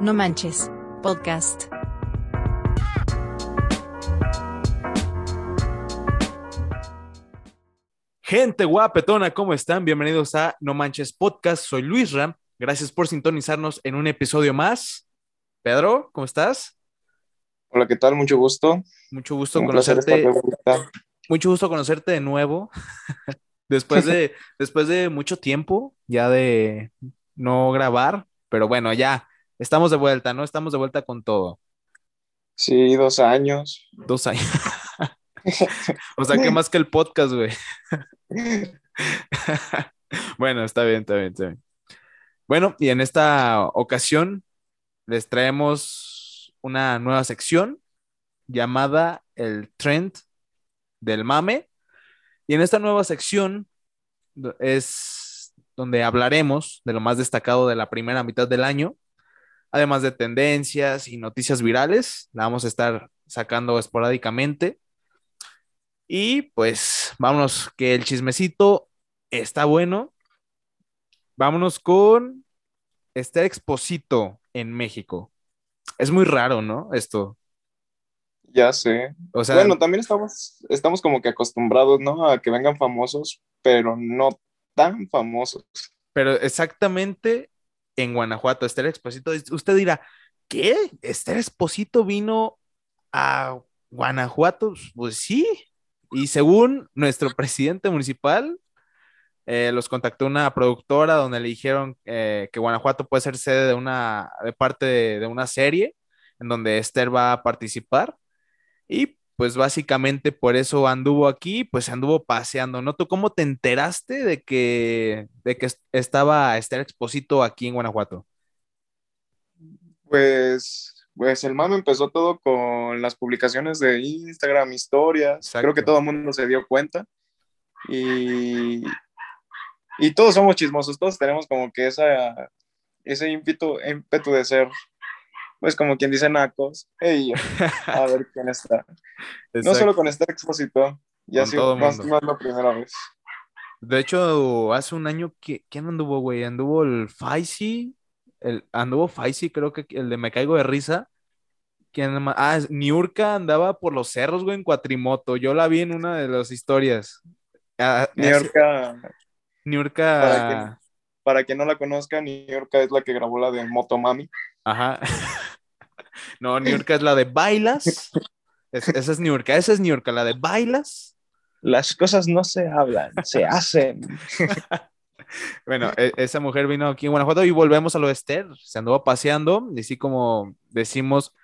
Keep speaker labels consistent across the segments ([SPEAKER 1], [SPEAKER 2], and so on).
[SPEAKER 1] No Manches, podcast.
[SPEAKER 2] Gente guapetona, ¿cómo están? Bienvenidos a No Manches Podcast. Soy Luis Ram. Gracias por sintonizarnos en un episodio más. Pedro, ¿cómo estás?
[SPEAKER 3] Hola, ¿qué tal? Mucho gusto.
[SPEAKER 2] Mucho gusto
[SPEAKER 3] Un
[SPEAKER 2] conocerte. Mucho gusto conocerte de nuevo. después de después de mucho tiempo ya de no grabar, pero bueno, ya estamos de vuelta, ¿no? Estamos de vuelta con todo.
[SPEAKER 3] Sí, dos años.
[SPEAKER 2] Dos años. o sea, que más que el podcast, güey. bueno, está bien, está bien, está bien. Bueno, y en esta ocasión les traemos una nueva sección llamada el Trend del Mame. Y en esta nueva sección es donde hablaremos de lo más destacado de la primera mitad del año, además de tendencias y noticias virales. La vamos a estar sacando esporádicamente. Y pues vámonos, que el chismecito está bueno. Vámonos con Esther Exposito en México. Es muy raro, ¿no? Esto.
[SPEAKER 3] Ya sé.
[SPEAKER 2] O sea,
[SPEAKER 3] bueno, también estamos, estamos como que acostumbrados, ¿no? A que vengan famosos, pero no tan famosos.
[SPEAKER 2] pero exactamente en Guanajuato, Esther Exposito. Usted dirá, ¿qué? ¿Esther Exposito vino a Guanajuato? Pues sí. Y según nuestro presidente municipal, eh, los contactó una productora donde le dijeron eh, que Guanajuato puede ser sede de una, de parte de, de una serie en donde Esther va a participar. Y pues básicamente por eso anduvo aquí, pues anduvo paseando, ¿no? ¿Tú cómo te enteraste de que, de que est- estaba Esther Exposito aquí en Guanajuato?
[SPEAKER 3] Pues, pues el mame empezó todo con las publicaciones de Instagram, historias.
[SPEAKER 2] Exacto.
[SPEAKER 3] Creo que todo el mundo se dio cuenta. Y, y todos somos chismosos, todos tenemos como que esa, ese ímpetu, ímpetu de ser, pues como quien dice nacos. Ey, a ver quién está. No solo con este expósito, ya sí,
[SPEAKER 2] todo
[SPEAKER 3] más, más la primera vez.
[SPEAKER 2] De hecho, hace un año, ¿qui- ¿quién anduvo, güey? Anduvo el Faisy, el, anduvo Faisy, creo que el de Me Caigo de Risa. ¿Quién más? Ah, Niurka andaba por los cerros, güey, en cuatrimoto. Yo la vi en una de las historias. Ah, hace-
[SPEAKER 3] York, para,
[SPEAKER 2] Niurka,
[SPEAKER 3] para quien no la conozca, York es la que grabó la de Motomami.
[SPEAKER 2] ajá. No, Niurka es la de Bailas. Es- esa es Niurka, esa es Niurka, la de Bailas.
[SPEAKER 3] Las cosas no se hablan, se hacen.
[SPEAKER 2] Bueno, e- esa mujer vino aquí en Guanajuato y volvemos a lo de Esther. Se anduvo paseando y así como decimos,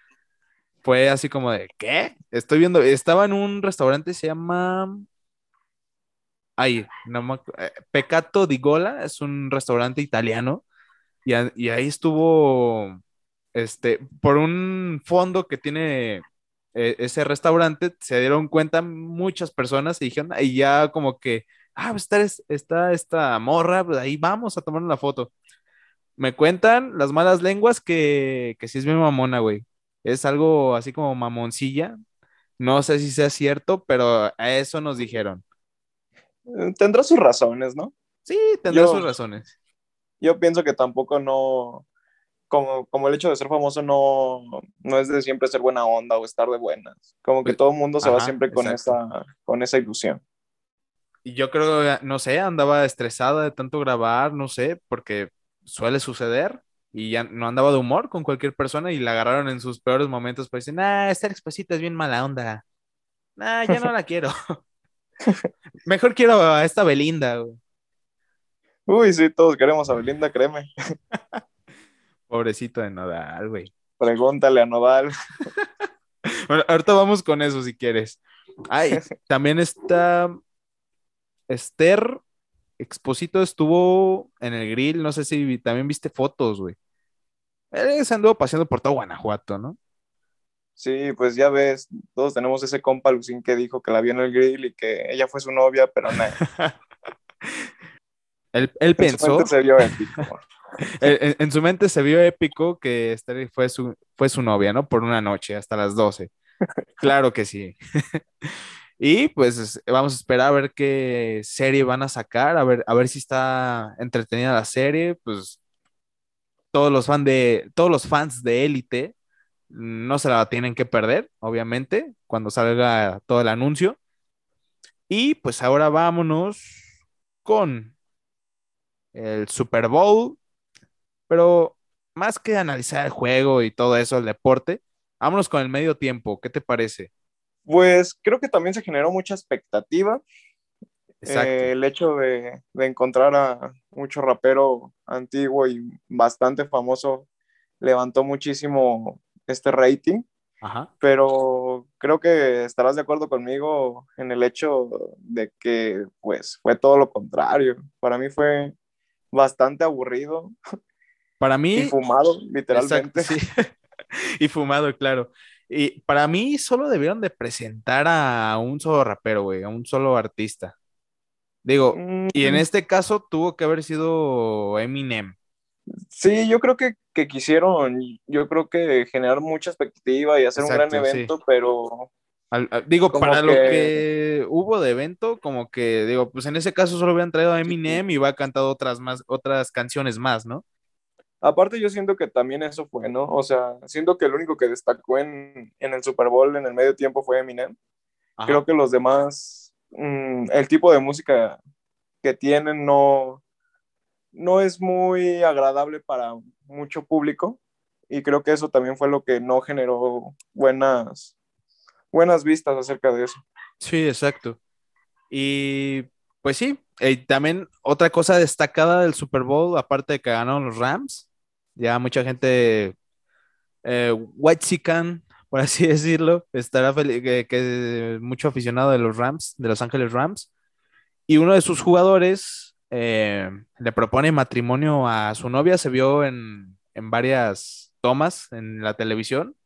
[SPEAKER 2] fue así como de, ¿qué? Estoy viendo, estaba en un restaurante, se llama... Ay, no me eh, Peccato di Gola, es un restaurante italiano y, a- y ahí estuvo, este, por un fondo que tiene eh, ese restaurante, se dieron cuenta muchas personas y dijeron, y ya como que ah, pues está, es- está esta morra, pues ahí vamos a tomar una foto. Me cuentan las malas lenguas que, que sí es bien mamona, güey. Es algo así como mamoncilla. No sé si sea cierto, pero a eso nos dijeron.
[SPEAKER 3] Eh, Tendrá sus razones, ¿no?
[SPEAKER 2] Sí, tendrá
[SPEAKER 3] Yo-
[SPEAKER 2] sus razones.
[SPEAKER 3] Yo pienso que tampoco no, como, como el hecho de ser famoso no, no es de siempre ser buena onda o estar de buenas. Como que
[SPEAKER 2] Pues,
[SPEAKER 3] todo el mundo se va
[SPEAKER 2] ajá,
[SPEAKER 3] siempre con
[SPEAKER 2] exacto.
[SPEAKER 3] esa, con esa ilusión.
[SPEAKER 2] Y yo creo, no sé, andaba estresada de tanto grabar, no sé, porque suele suceder. Y ya no andaba de humor con cualquier persona y la agarraron en sus peores momentos. Pues dicen, ah, esta exposita es bien mala onda. Nah, ya no la quiero. Mejor quiero a esta Belinda, güey.
[SPEAKER 3] Uy, sí, todos queremos a Belinda, créeme.
[SPEAKER 2] Pobrecito de Nodal, güey.
[SPEAKER 3] Pregúntale a Nodal.
[SPEAKER 2] Bueno, ahorita vamos con eso si quieres. Ay, también está Esther Exposito estuvo en el grill, no sé si también viste fotos, güey. Él se anduvo paseando por todo Guanajuato, ¿no?
[SPEAKER 3] Sí, pues ya ves, todos tenemos ese compa Lucín que dijo que la vio en el grill y que ella fue su novia, pero no.
[SPEAKER 2] Él, él pensó,
[SPEAKER 3] se vio épico.
[SPEAKER 2] En, en- en su mente se vio épico que Esther fue su, fue su novia, ¿no? Por una noche, hasta las 12. Claro que sí. Y pues es- vamos a esperar a ver qué serie van a sacar, a ver, a ver si está entretenida la serie, pues todos los, de, todos los fans de Élite no se la tienen que perder, obviamente, cuando salga todo el anuncio. Y pues ahora vámonos con el Super Bowl, pero más que analizar el juego y todo eso, el deporte, vámonos con el medio tiempo, ¿qué te parece?
[SPEAKER 3] Pues creo que también se generó mucha expectativa. Eh, el hecho de, de encontrar a mucho rapero antiguo y bastante famoso levantó muchísimo este rating,
[SPEAKER 2] Ajá.
[SPEAKER 3] pero creo que estarás de acuerdo conmigo en el hecho de que pues fue todo lo contrario. Para mí fue bastante aburrido
[SPEAKER 2] Para mí,
[SPEAKER 3] y fumado, literalmente.
[SPEAKER 2] Exacto, sí. y fumado, claro. Y para mí solo debieron de presentar a un solo rapero, güey, a un solo artista. Digo, y en
[SPEAKER 3] Mm,
[SPEAKER 2] este caso tuvo que haber sido Eminem.
[SPEAKER 3] Sí, yo creo que, que quisieron, yo creo que generar mucha expectativa y hacer un gran
[SPEAKER 2] sí.
[SPEAKER 3] evento, pero
[SPEAKER 2] Al- al- digo, para lo
[SPEAKER 3] que-
[SPEAKER 2] hubo de evento, como que, digo, pues en ese caso solo hubieran traído a Eminem y va cantado otras más, otras canciones más, ¿no?
[SPEAKER 3] Aparte yo siento que también eso fue, ¿no? O sea, siento que el único que destacó en, en el Super Bowl en el medio tiempo fue Eminem.
[SPEAKER 2] Ajá.
[SPEAKER 3] Creo que los demás, mm, el tipo de música que tienen no, no es muy agradable para mucho público y creo que eso también fue lo que no generó buenas, buenas vistas acerca de eso.
[SPEAKER 2] Sí, exacto. Y pues sí, y también otra cosa destacada del Super Bowl, aparte de que ganaron los Rams, ya mucha gente, eh, White Sican, por así decirlo, estará feliz, que, que mucho aficionado de los Rams, de Los Ángeles Rams, y uno de sus jugadores eh, le propone matrimonio a su novia, se vio en, en varias tomas en la televisión.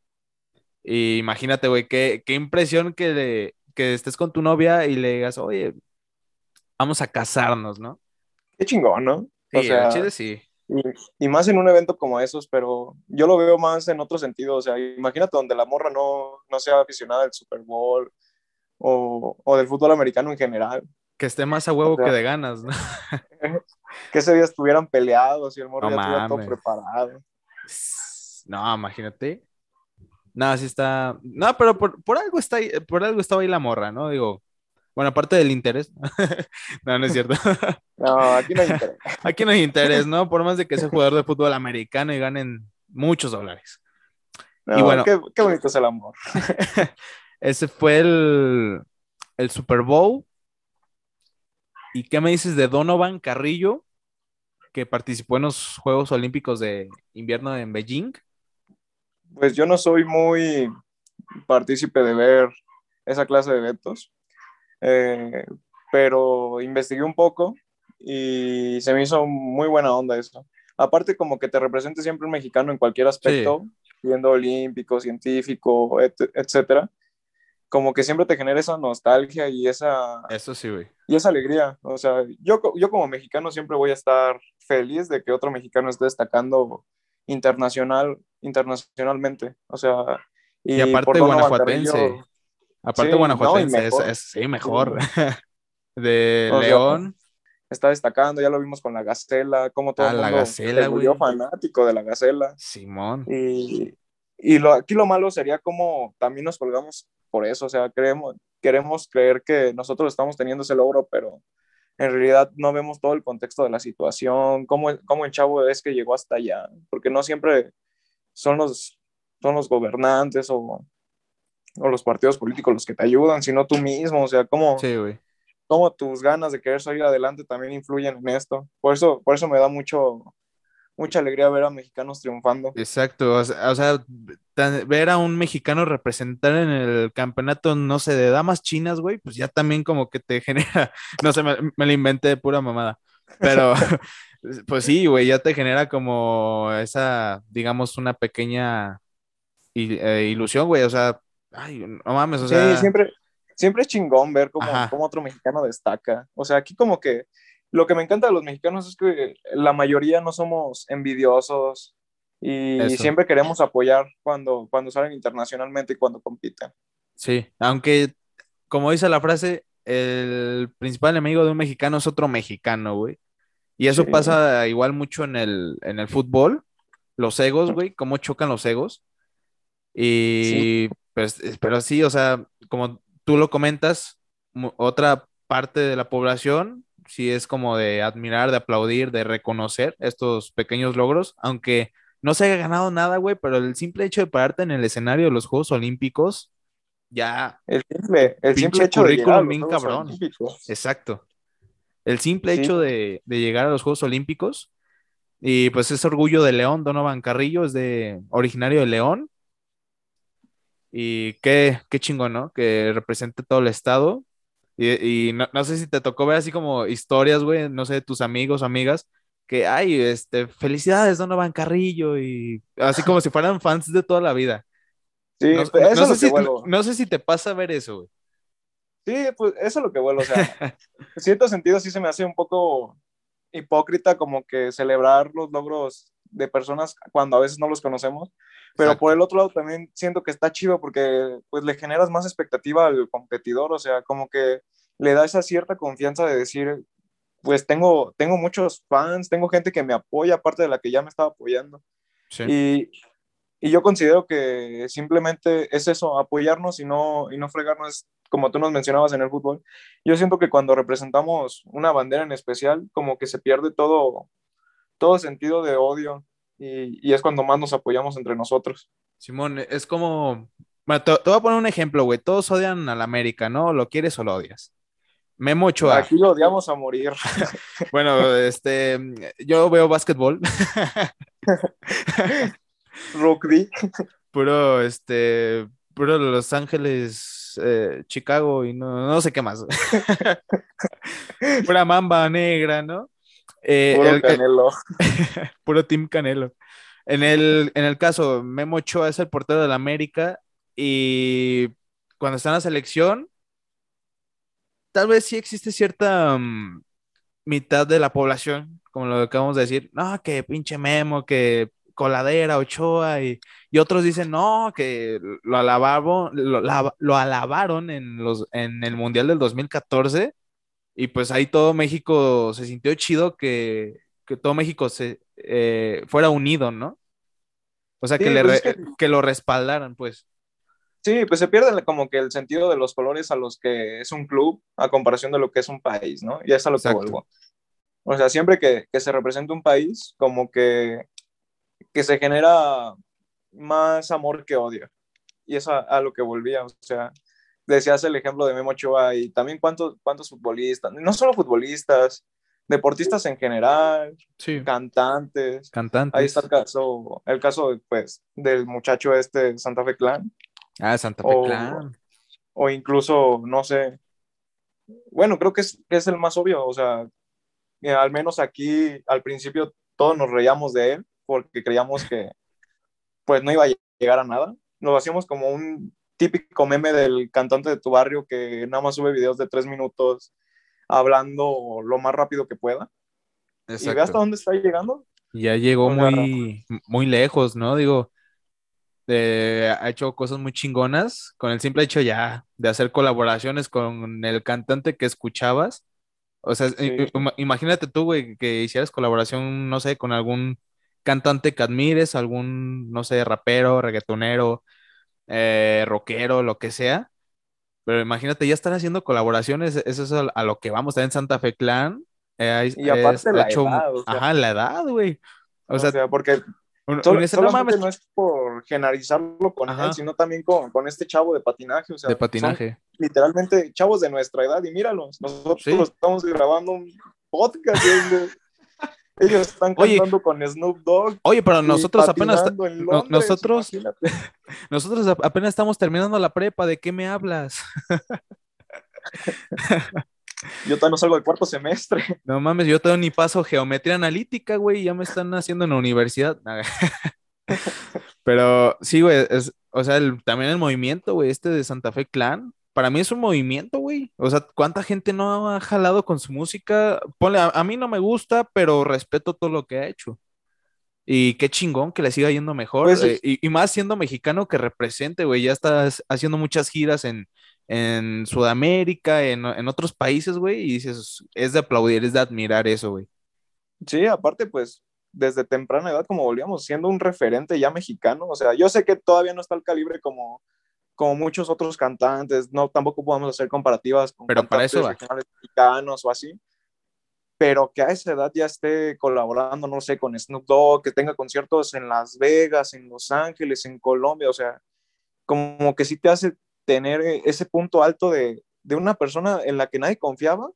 [SPEAKER 2] Y imagínate, güey, qué, qué impresión que, le- que estés con tu novia y le digas, oye, vamos a casarnos, ¿no?
[SPEAKER 3] Qué chingón, ¿no?
[SPEAKER 2] Sí,
[SPEAKER 3] o sea,
[SPEAKER 2] chile sí.
[SPEAKER 3] Y, y más en un evento como esos, pero yo lo veo más en otro sentido. O sea, imagínate donde la morra no, no sea aficionada del Super Bowl o, o del fútbol americano en general.
[SPEAKER 2] Que esté más a huevo
[SPEAKER 3] O sea,
[SPEAKER 2] que de ganas, ¿no?
[SPEAKER 3] Que ese día estuvieran peleados y el morro
[SPEAKER 2] No
[SPEAKER 3] ya estuviera todo preparado.
[SPEAKER 2] No, imagínate. No, sí está. No, pero por, por algo está ahí- por algo estaba ahí la morra, ¿no? Digo, bueno, aparte del interés. No, no es cierto.
[SPEAKER 3] No, aquí no hay interés.
[SPEAKER 2] Aquí no hay interés, ¿no? Por más de que sea jugador de fútbol americano y ganen muchos dólares.
[SPEAKER 3] No,
[SPEAKER 2] Y bueno.
[SPEAKER 3] qué, qué bonito es el amor.
[SPEAKER 2] Ese fue el, el Super Bowl. ¿Y qué me dices de Donovan Carrillo, que participó en los Juegos Olímpicos de invierno en Beijing?
[SPEAKER 3] Pues yo no soy muy partícipe de ver esa clase de eventos, eh, pero investigué un poco y se me hizo muy buena onda eso. Aparte como que te represente siempre un mexicano en cualquier aspecto, siendo olímpico, científico, et- etcétera, como que siempre te genera esa nostalgia y esa,
[SPEAKER 2] Eso sí, güey.
[SPEAKER 3] y esa alegría. O sea, yo, yo como mexicano siempre voy a estar feliz de que otro mexicano esté destacando internacional, internacionalmente. O sea, y,
[SPEAKER 2] Y, aparte
[SPEAKER 3] Donovan
[SPEAKER 2] guanajuatense. Aparte
[SPEAKER 3] Sí,
[SPEAKER 2] guanajuatense,
[SPEAKER 3] no,
[SPEAKER 2] es- es- sí, mejor. de
[SPEAKER 3] O sea,
[SPEAKER 2] León.
[SPEAKER 3] está destacando, ya lo vimos con la Gacela, como todo
[SPEAKER 2] Ah,
[SPEAKER 3] el
[SPEAKER 2] la
[SPEAKER 3] mundo
[SPEAKER 2] Gacela,
[SPEAKER 3] se volvió
[SPEAKER 2] güey.
[SPEAKER 3] fanático de la Gacela.
[SPEAKER 2] Simón.
[SPEAKER 3] Y, y lo, aquí lo malo sería como también nos colgamos por eso, o sea, creemos, queremos creer que nosotros estamos teniendo ese logro, pero en realidad no vemos todo el contexto de la situación, cómo, cómo el chavo es que llegó hasta allá, porque no siempre son los, son los gobernantes o, o los partidos políticos los que te ayudan, sino tú mismo, o sea, cómo,
[SPEAKER 2] Sí,
[SPEAKER 3] cómo tus ganas de querer salir adelante también influyen en esto. Por eso, por eso me da mucho, mucha alegría ver a mexicanos triunfando.
[SPEAKER 2] Exacto. O sea, o sea, tan- ver a un mexicano representar en el campeonato, no sé, de damas chinas, güey, pues ya también como que te genera, no sé, me, me lo inventé de pura mamada. Pero, pues sí, güey, ya te genera como esa, digamos, una pequeña i- eh, ilusión, güey. O sea, ay, no mames, o
[SPEAKER 3] Sí,
[SPEAKER 2] sea,
[SPEAKER 3] siempre, siempre es chingón ver cómo, cómo otro mexicano destaca. O sea, aquí como que lo que me encanta de los mexicanos es que la mayoría no somos envidiosos y
[SPEAKER 2] Eso.
[SPEAKER 3] siempre queremos apoyar cuando, cuando salen internacionalmente y cuando compiten.
[SPEAKER 2] sí. Aunque, como dice la frase, el principal enemigo de un mexicano es otro mexicano, güey. Y eso
[SPEAKER 3] Sí.
[SPEAKER 2] pasa igual mucho en el, en el fútbol. los egos, güey, cómo chocan los egos. Y pues, pero sí, o sea, como tú lo comentas, otra parte de la población sí es como de admirar, de aplaudir, de reconocer estos pequeños logros, aunque no se haya ganado nada, güey, pero el simple hecho de pararte en el escenario de los Juegos Olímpicos, ya.
[SPEAKER 3] El simple, el simple hecho de llegar
[SPEAKER 2] bien cabrón. Exacto. El simple hecho de, de, llegar a los Juegos Olímpicos. Y pues ese orgullo de León, Donovan Carrillo, es de originario de León. Y qué, qué chingón, ¿no? Que represente todo el estado. Y, no, no, sé si te tocó ver así como historias, güey, no sé, de tus amigos amigas, que, ay, este, felicidades, Donovan Carrillo, y así como si fueran fans de toda la vida.
[SPEAKER 3] Sí,
[SPEAKER 2] no,
[SPEAKER 3] pues, eso
[SPEAKER 2] no
[SPEAKER 3] es
[SPEAKER 2] sé
[SPEAKER 3] lo que
[SPEAKER 2] si,
[SPEAKER 3] vuelvo.
[SPEAKER 2] no sé si te pasa a ver eso, güey.
[SPEAKER 3] Sí, pues eso es lo que vuelvo. O sea, en cierto sentido sí se me hace un poco hipócrita como que celebrar los logros de personas cuando a veces no los conocemos. Pero
[SPEAKER 2] Exacto.
[SPEAKER 3] por el otro lado también siento que está chido porque pues le generas más expectativa al competidor, o sea, como que le da esa cierta confianza de decir, pues tengo, tengo muchos fans, tengo gente que me apoya, aparte de la que ya me estaba apoyando.
[SPEAKER 2] Sí.
[SPEAKER 3] Y, y yo considero que simplemente es eso, apoyarnos y no, y no fregarnos, como tú nos mencionabas en el fútbol. Yo siento que cuando representamos una bandera en especial, como que se pierde todo, todo sentido de odio y, y es cuando más nos apoyamos entre nosotros.
[SPEAKER 2] Simón, es como. Bueno, te, te voy a poner un ejemplo, güey. Todos odian al América, ¿no? ¿Lo quieres o lo odias? Memo Ochoa.
[SPEAKER 3] Aquí lo odiamos a morir.
[SPEAKER 2] Bueno, este, yo veo básquetbol,
[SPEAKER 3] Rugby.
[SPEAKER 2] puro, este, puro Los Ángeles, eh, Chicago y no, no sé qué más. Pura mamba negra, ¿no? Eh,
[SPEAKER 3] Puro
[SPEAKER 2] el- el-
[SPEAKER 3] Canelo.
[SPEAKER 2] puro Team Canelo. En el, en el caso, Memo Ochoa es el portero del América y cuando está en la selección, tal vez sí existe cierta mm, mitad de la población, como lo acabamos de decir, no, que pinche Memo, que coladera, Ochoa, y, y otros dicen, no, que lo alabaron, lo, lo alabaron en, los, en el Mundial del 2014 y pues ahí todo México se sintió chido que, que todo México se eh, fuera unido, ¿no? O sea,
[SPEAKER 3] Sí,
[SPEAKER 2] que, le
[SPEAKER 3] pues
[SPEAKER 2] re-
[SPEAKER 3] es que-
[SPEAKER 2] que lo respaldaran, pues.
[SPEAKER 3] Sí, pues se pierde como que el sentido de los colores a los que es un club a comparación de lo que es un país, ¿no? Y es a lo
[SPEAKER 2] Exacto.
[SPEAKER 3] que vuelvo. O sea, siempre que, que se representa un país, como que, que se genera más amor que odio. Y es a, a lo que volvía, o sea, decías el ejemplo de Memo Ochoa y también cuántos, cuántos futbolistas, no solo futbolistas, deportistas en general,
[SPEAKER 2] Sí.
[SPEAKER 3] cantantes.
[SPEAKER 2] Cantantes.
[SPEAKER 3] Ahí está el caso, el caso pues, del muchacho este Santa Fe Clan
[SPEAKER 2] Ah, Santa Fe
[SPEAKER 3] o-
[SPEAKER 2] Clan.
[SPEAKER 3] o incluso, no sé, bueno, creo que es, que es el más obvio, o sea, eh, al menos aquí al principio todos nos reíamos de él porque creíamos que pues no iba a llegar a nada, lo hacíamos como un típico meme del cantante de tu barrio que nada más sube videos de tres minutos hablando lo más rápido que pueda y ve hasta dónde está llegando.
[SPEAKER 2] Ya llegó muy, muy lejos, ¿no? Digo, eh, ha hecho cosas muy chingonas con el simple hecho ya de hacer colaboraciones con el cantante que escuchabas. O sea,
[SPEAKER 3] Sí.
[SPEAKER 2] imagínate tú, güey, que hicieras colaboración, no sé, con algún cantante que admires, algún, no sé, rapero, reggaetonero, eh, rockero, lo que sea. Pero imagínate ya estar haciendo colaboraciones, eso es a, lo que vamos, en Santa Fe Clan. eh,
[SPEAKER 3] Y aparte
[SPEAKER 2] es-
[SPEAKER 3] la
[SPEAKER 2] hecho-
[SPEAKER 3] edad, o sea.
[SPEAKER 2] ajá, la edad, güey. O,
[SPEAKER 3] O
[SPEAKER 2] sea,
[SPEAKER 3] sea, porque
[SPEAKER 2] un-
[SPEAKER 3] Sol-
[SPEAKER 2] un-
[SPEAKER 3] solamente no es por generalizarlo con
[SPEAKER 2] Ajá.
[SPEAKER 3] él, sino también con, con este chavo de patinaje. O sea,
[SPEAKER 2] de
[SPEAKER 3] son
[SPEAKER 2] patinaje.
[SPEAKER 3] literalmente chavos de nuestra edad y míralos, nosotros
[SPEAKER 2] Sí.
[SPEAKER 3] estamos grabando un podcast. Ellos- están
[SPEAKER 2] Oye.
[SPEAKER 3] cantando con Snoop Dogg.
[SPEAKER 2] Oye, pero nosotros apenas,
[SPEAKER 3] Londres,
[SPEAKER 2] nosotros,
[SPEAKER 3] imagínate.
[SPEAKER 2] nosotros ap- apenas estamos terminando la prepa, ¿de qué me hablas?
[SPEAKER 3] Yo todavía no salgo del cuarto semestre.
[SPEAKER 2] No mames, yo todavía ni paso geometría analítica, güey, ya me están haciendo en la universidad. Pero sí, güey, es, o sea, el- también el movimiento, güey, este de Santa Fe Clan, para mí es un movimiento, güey. O sea, ¿cuánta gente no ha jalado con su música? Ponle, a, a mí no me gusta, pero respeto todo lo que ha hecho. Y qué chingón que le siga yendo mejor.
[SPEAKER 3] Pues,
[SPEAKER 2] eh, y, y más siendo mexicano que represente, güey. Ya estás haciendo muchas giras en, en Sudamérica, en, en otros países, güey. Y dices, es de aplaudir, es de admirar eso, güey.
[SPEAKER 3] Sí, aparte, pues, desde temprana edad, como volvíamos, siendo un referente ya mexicano. O sea, yo sé que todavía no está al calibre como, como muchos otros cantantes, no, tampoco podemos hacer comparativas con
[SPEAKER 2] Pero para
[SPEAKER 3] cantantes
[SPEAKER 2] eso va.
[SPEAKER 3] regionales mexicanos o así, pero que a esa edad ya esté colaborando, no sé, con Snoop Dogg, que tenga conciertos en Las Vegas, en Los Ángeles, en Colombia, o sea, como que sí te hace tener ese punto alto de, de una persona en la que nadie confiaba,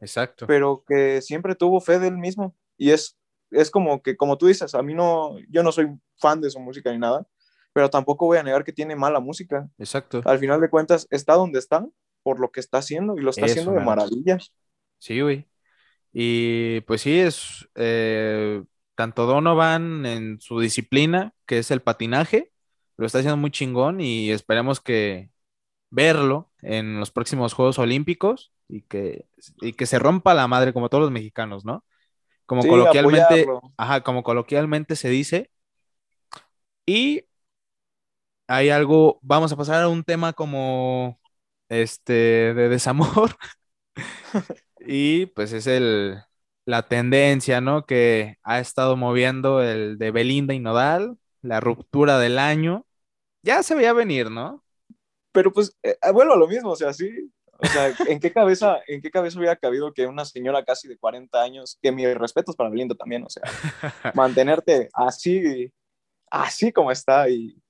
[SPEAKER 2] Exacto.
[SPEAKER 3] pero que siempre tuvo fe de él mismo. Y es, es como que, como tú dices, a mí no, yo no soy fan de su música ni nada, pero tampoco voy a negar que tiene mala música.
[SPEAKER 2] Exacto.
[SPEAKER 3] Al final de cuentas, está donde está por lo que está haciendo y lo está
[SPEAKER 2] Eso,
[SPEAKER 3] haciendo de maravilla.
[SPEAKER 2] Sí, güey. Y pues sí, es eh, tanto Donovan en su disciplina, que es el patinaje, lo está haciendo muy chingón y esperemos que verlo en los próximos Juegos Olímpicos y que, y que se rompa la madre como todos los mexicanos, ¿no? Como
[SPEAKER 3] Sí,
[SPEAKER 2] coloquialmente,
[SPEAKER 3] apoyarlo.
[SPEAKER 2] ajá, como coloquialmente se dice. Y hay algo, vamos a pasar a un tema como este de desamor. Y pues es el, la tendencia, ¿no? Que ha estado moviendo el de Belinda y Nodal, la ruptura del año. Ya se veía venir, ¿no?
[SPEAKER 3] Pero pues, eh, vuelvo a lo mismo, o sea, sí. O sea, ¿en qué cabeza, en qué cabeza hubiera cabido que una señora casi de 40 años, que mis respetos para Belinda también, o sea, mantenerte así, así como está y,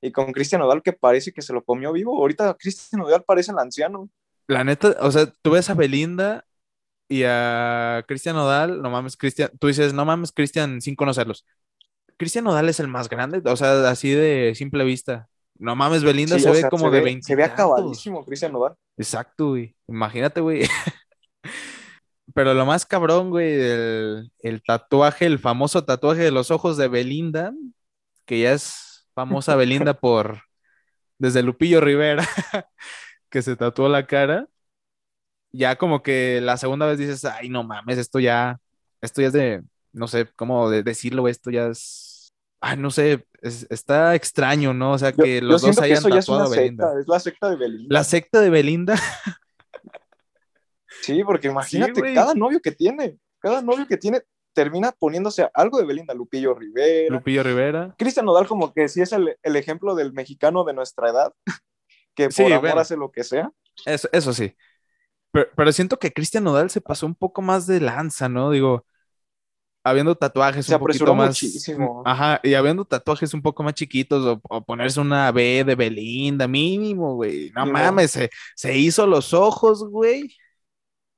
[SPEAKER 3] y con Cristian Nodal que parece que se lo comió vivo. Ahorita Cristian Nodal parece el anciano.
[SPEAKER 2] La neta, o sea, tú ves a Belinda y a Cristian Nodal, no mames, Cristian, tú dices, no mames, Cristian, sin conocerlos. Cristian Nodal es el más grande, o sea, así de simple vista. No mames, Belinda
[SPEAKER 3] Sí,
[SPEAKER 2] se ve
[SPEAKER 3] sea,
[SPEAKER 2] como
[SPEAKER 3] se
[SPEAKER 2] de
[SPEAKER 3] ve-
[SPEAKER 2] 20.
[SPEAKER 3] Se ve acabadísimo Cristian Nodal.
[SPEAKER 2] Exacto, güey. Imagínate, güey. Pero lo más cabrón, güey, el, el tatuaje, el famoso tatuaje de los ojos de Belinda, que ya es famosa Belinda por desde Lupillo Rivera, que se tatuó la cara. Ya como que la segunda vez dices, ay, no mames, esto ya, esto ya es de, no sé cómo de decirlo, esto ya es, ay, no sé, es- está extraño, ¿no? O sea,
[SPEAKER 3] Yo,
[SPEAKER 2] que
[SPEAKER 3] yo
[SPEAKER 2] los dos
[SPEAKER 3] siento que
[SPEAKER 2] hayan
[SPEAKER 3] ya es
[SPEAKER 2] tatuado
[SPEAKER 3] una
[SPEAKER 2] a Belinda.
[SPEAKER 3] secta, es la secta de Belinda.
[SPEAKER 2] La secta de Belinda.
[SPEAKER 3] Sí, porque imagínate, cada novio que tiene, cada novio que tiene termina poniéndose algo de Belinda, Lupillo Rivera.
[SPEAKER 2] Lupillo Rivera.
[SPEAKER 3] Cristian Nodal como que sí es el, el ejemplo del mexicano de nuestra edad, que por
[SPEAKER 2] Sí,
[SPEAKER 3] amor
[SPEAKER 2] bueno.
[SPEAKER 3] hace lo que sea.
[SPEAKER 2] Eso, eso sí. Pero, pero siento que Cristian Nodal se pasó un poco más de lanza, ¿no? Digo, habiendo tatuajes
[SPEAKER 3] Se
[SPEAKER 2] un poquito más.
[SPEAKER 3] muchísimo.
[SPEAKER 2] Ajá, y habiendo tatuajes un poco más chiquitos o, o ponerse una B de Belinda, mínimo, güey. No mames, se, se hizo los ojos, güey.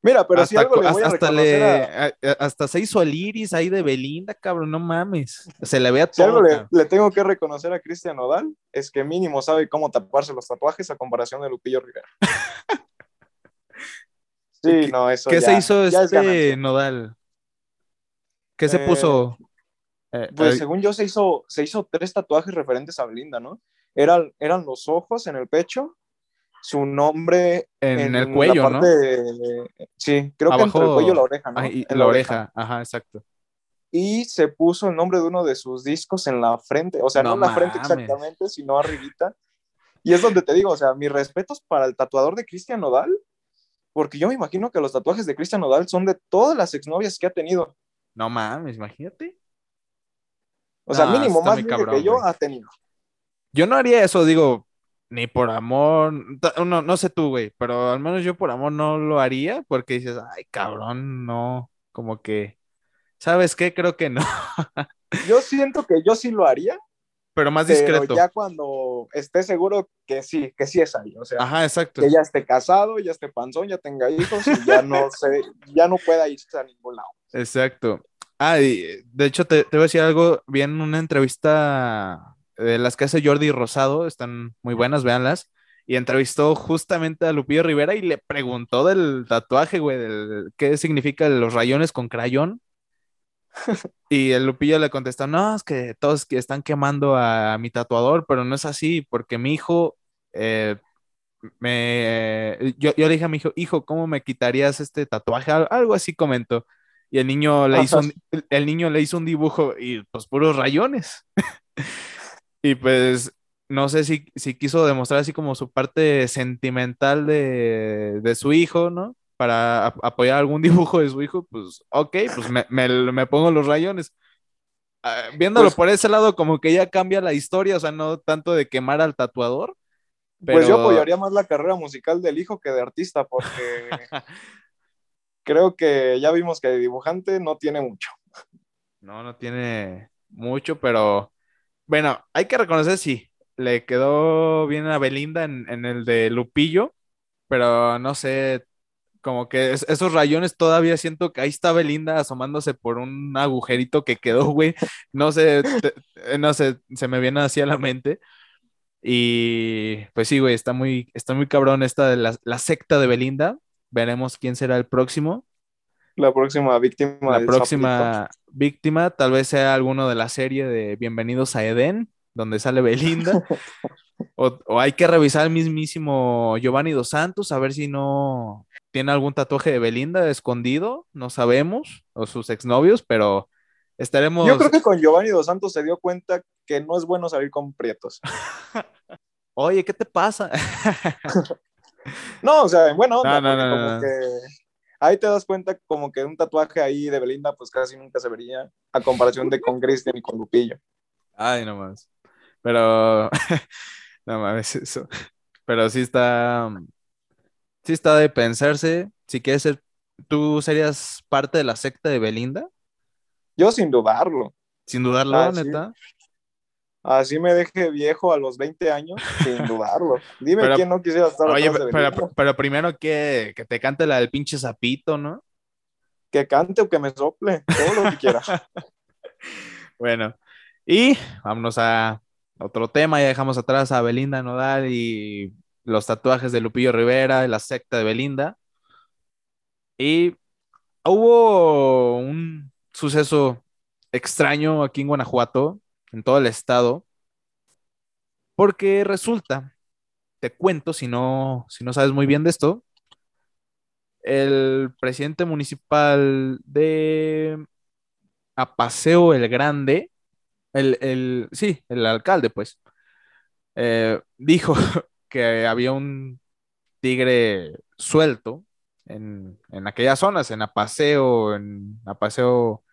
[SPEAKER 3] Mira, pero si
[SPEAKER 2] hasta,
[SPEAKER 3] algo
[SPEAKER 2] co-
[SPEAKER 3] le voy a
[SPEAKER 2] hasta le-
[SPEAKER 3] a,
[SPEAKER 2] a- a- hasta se hizo el iris ahí de Belinda, cabrón, no mames. Se le
[SPEAKER 3] si algo
[SPEAKER 2] todo.
[SPEAKER 3] le,
[SPEAKER 2] cabrón.
[SPEAKER 3] le tengo que reconocer a Cristian Nodal, es que mínimo sabe cómo taparse los tatuajes a comparación de Lupillo Rivera. Sí,
[SPEAKER 2] ¿Qué-
[SPEAKER 3] no, eso
[SPEAKER 2] ¿Qué
[SPEAKER 3] ya-
[SPEAKER 2] se hizo
[SPEAKER 3] es
[SPEAKER 2] este
[SPEAKER 3] ganancia.
[SPEAKER 2] Nodal? ¿Qué se
[SPEAKER 3] Eh,
[SPEAKER 2] puso? Eh,
[SPEAKER 3] Pues
[SPEAKER 2] eh,
[SPEAKER 3] según yo se hizo, se hizo tres tatuajes referentes a Belinda, ¿no? Eran, eran los ojos en el pecho, su nombre
[SPEAKER 2] en, el
[SPEAKER 3] la
[SPEAKER 2] cuello, ¿no?
[SPEAKER 3] de- sí, creo que entre el cuello y la oreja, ¿no? En
[SPEAKER 2] la oreja, ajá, exacto.
[SPEAKER 3] Y se puso el nombre de uno de sus discos en la frente, o sea, no,
[SPEAKER 2] No
[SPEAKER 3] en la frente exactamente, sino arribita. Y es donde te digo, o sea, mis respetos para el tatuador de Cristian Nodal, porque yo me imagino que los tatuajes de Cristian Nodal son de todas las exnovias que ha tenido.
[SPEAKER 2] No mames, imagínate.
[SPEAKER 3] O sea,
[SPEAKER 2] No,
[SPEAKER 3] mínimo más
[SPEAKER 2] cabrón,
[SPEAKER 3] que yo
[SPEAKER 2] güey.
[SPEAKER 3] ha tenido.
[SPEAKER 2] Yo no haría eso, digo, ni por amor, no, no sé tú, güey, pero al menos yo por amor no lo haría porque dices, ay, cabrón, no, como que, ¿sabes qué? Creo que no,
[SPEAKER 3] Yo siento que yo sí lo haría,
[SPEAKER 2] pero más
[SPEAKER 3] pero
[SPEAKER 2] discreto.
[SPEAKER 3] ya cuando esté seguro que sí, que sí es ahí. O sea,
[SPEAKER 2] Ajá, exacto.
[SPEAKER 3] que ya esté casado, ya esté panzón, ya tenga hijos y ya no sé, ya no pueda irse a ningún lado.
[SPEAKER 2] Exacto. Ah, y de hecho te, te voy a decir algo, vi en una entrevista de las que hace Jordi Rosado, están muy buenas, véanlas, y entrevistó justamente a Lupillo Rivera y le preguntó del tatuaje, güey, del, qué significa los rayones con crayón. Y el Lupillo le contestó, no, es que todos están quemando a mi tatuador, pero no es así, porque mi hijo, eh, me, yo, yo le dije a mi hijo, hijo, ¿cómo me quitarías este tatuaje? Al- Algo así comentó. Y el niño le hizo un, el niño le hizo un dibujo y pues puros rayones. Y pues no sé si, si quiso demostrar así como su parte sentimental de, de su hijo, ¿no? Para ap- apoyar algún dibujo de su hijo, pues ok, pues me, me- me pongo los rayones. ah, viéndolo
[SPEAKER 3] Pues-
[SPEAKER 2] por ese lado, como que ya cambia la historia, o sea, no tanto de quemar al tatuador.
[SPEAKER 3] Pues yo apoyaría más la carrera musical del hijo que de artista, porque creo que ya vimos que de dibujante no tiene mucho.
[SPEAKER 2] No, no tiene mucho, pero bueno, hay que reconocer, sí, le quedó bien a Belinda en, en el de Lupillo, pero no sé, como que es- esos rayones todavía siento que ahí está Belinda asomándose por un agujerito que quedó, güey. No sé, eh, no sé, se me viene así a la mente. Y pues sí, güey, está muy, está muy cabrón esta de la, la secta de Belinda. Veremos quién será el próximo.
[SPEAKER 3] La próxima víctima
[SPEAKER 2] La próxima víctima tal vez sea alguno de la serie de Bienvenidos a Edén, donde sale Belinda. o, o hay que revisar al mismísimo Giovanni Dos Santos a ver si no tiene algún tatuaje de Belinda escondido, no sabemos, o sus exnovios, pero estaremos...
[SPEAKER 3] Yo creo que con Giovanni Dos Santos se dio cuenta que no es bueno salir con prietos.
[SPEAKER 2] Oye, ¿qué te pasa?
[SPEAKER 3] No, o sea, onda,
[SPEAKER 2] No, no,
[SPEAKER 3] porque
[SPEAKER 2] no,
[SPEAKER 3] como que ahí te das cuenta como que un tatuaje ahí de Belinda pues casi nunca se vería a comparación de con Cristian y con Lupillo.
[SPEAKER 2] Ay, no más. Pero, no mames, eso. Pero sí está, sí está de pensarse. Si quieres ser, ¿tú serías parte de la secta de Belinda?
[SPEAKER 3] Yo sin dudarlo.
[SPEAKER 2] Sin dudarlo,
[SPEAKER 3] Ah, sí. Así me deje viejo a los 20 años, sin dudarlo. Dime
[SPEAKER 2] Pero-
[SPEAKER 3] quién no quisiera estar
[SPEAKER 2] Oye, pero, primero que, que te cante la del pinche sapito, ¿no?
[SPEAKER 3] Que cante o que me sople, todo lo que quiera.
[SPEAKER 2] Bueno, y vámonos a otro tema. Ya dejamos atrás a Belinda Nodal y los tatuajes de Lupillo Rivera y la secta de Belinda. Y hubo un suceso extraño aquí en Guanajuato, en todo el estado, porque resulta, te cuento si no, si no sabes muy bien de esto, el presidente municipal de Apaseo el Grande, el, el, sí, el alcalde, pues, eh, dijo que había un tigre suelto en, en aquellas zonas, en Apaseo, en Apaseo,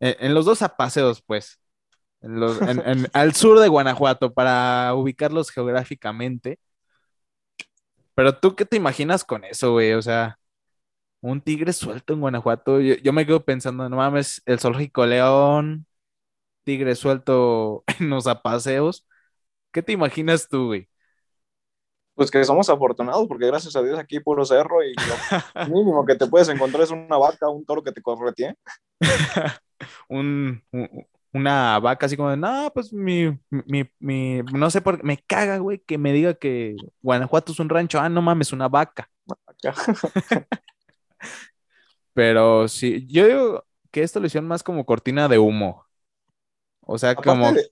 [SPEAKER 2] en, en los dos apaseos, pues, en los, en- en- al sur de Guanajuato, para ubicarlos geográficamente. Pero tú, ¿qué te imaginas con eso, güey? O sea, un tigre suelto en Guanajuato. Yo, yo me quedo pensando, no mames, el zoológico León, tigre suelto en los apaseos. ¿Qué te imaginas tú, güey?
[SPEAKER 3] Pues que somos afortunados, porque gracias a Dios aquí hay puro cerro y lo mínimo que te puedes encontrar es una vaca, un toro que te corretee.
[SPEAKER 2] Un, un- una vaca así como de, no, pues mi, mi, mi, no sé por qué, me caga, güey, que me diga que Guanajuato es un rancho. Ah, no mames, una vaca. Pero sí, yo digo que esto lo hicieron más como cortina de humo. O sea, como,
[SPEAKER 3] de-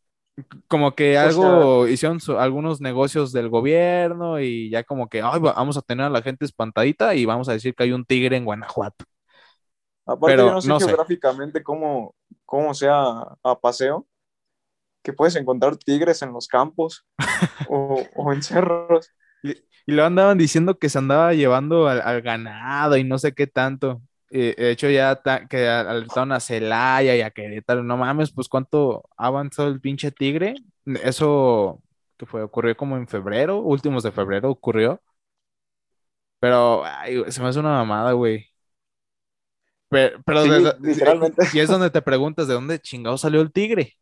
[SPEAKER 2] como que
[SPEAKER 3] o
[SPEAKER 2] algo hicieron su- algunos negocios del gobierno y ya como que "Ay, va- vamos a tener a la gente espantadita y vamos a decir que hay un tigre en Guanajuato.
[SPEAKER 3] Aparte,
[SPEAKER 2] Pero
[SPEAKER 3] yo no sé
[SPEAKER 2] no sé.
[SPEAKER 3] geográficamente cómo, cómo sea a paseo, que puedes encontrar tigres en los campos o, o en cerros.
[SPEAKER 2] Y lo andaban diciendo que se andaba llevando al, al ganado y no sé qué tanto. Eh, de hecho, ya que alertaron a Celaya y a Querétaro. No mames, pues cuánto ha avanzado el pinche tigre. Eso que fue, ocurrió como en febrero, últimos de febrero ocurrió. Pero ay, se me hace una mamada, güey. Pero,
[SPEAKER 3] Sí, literalmente.
[SPEAKER 2] y es donde te preguntas de dónde chingado salió el tigre.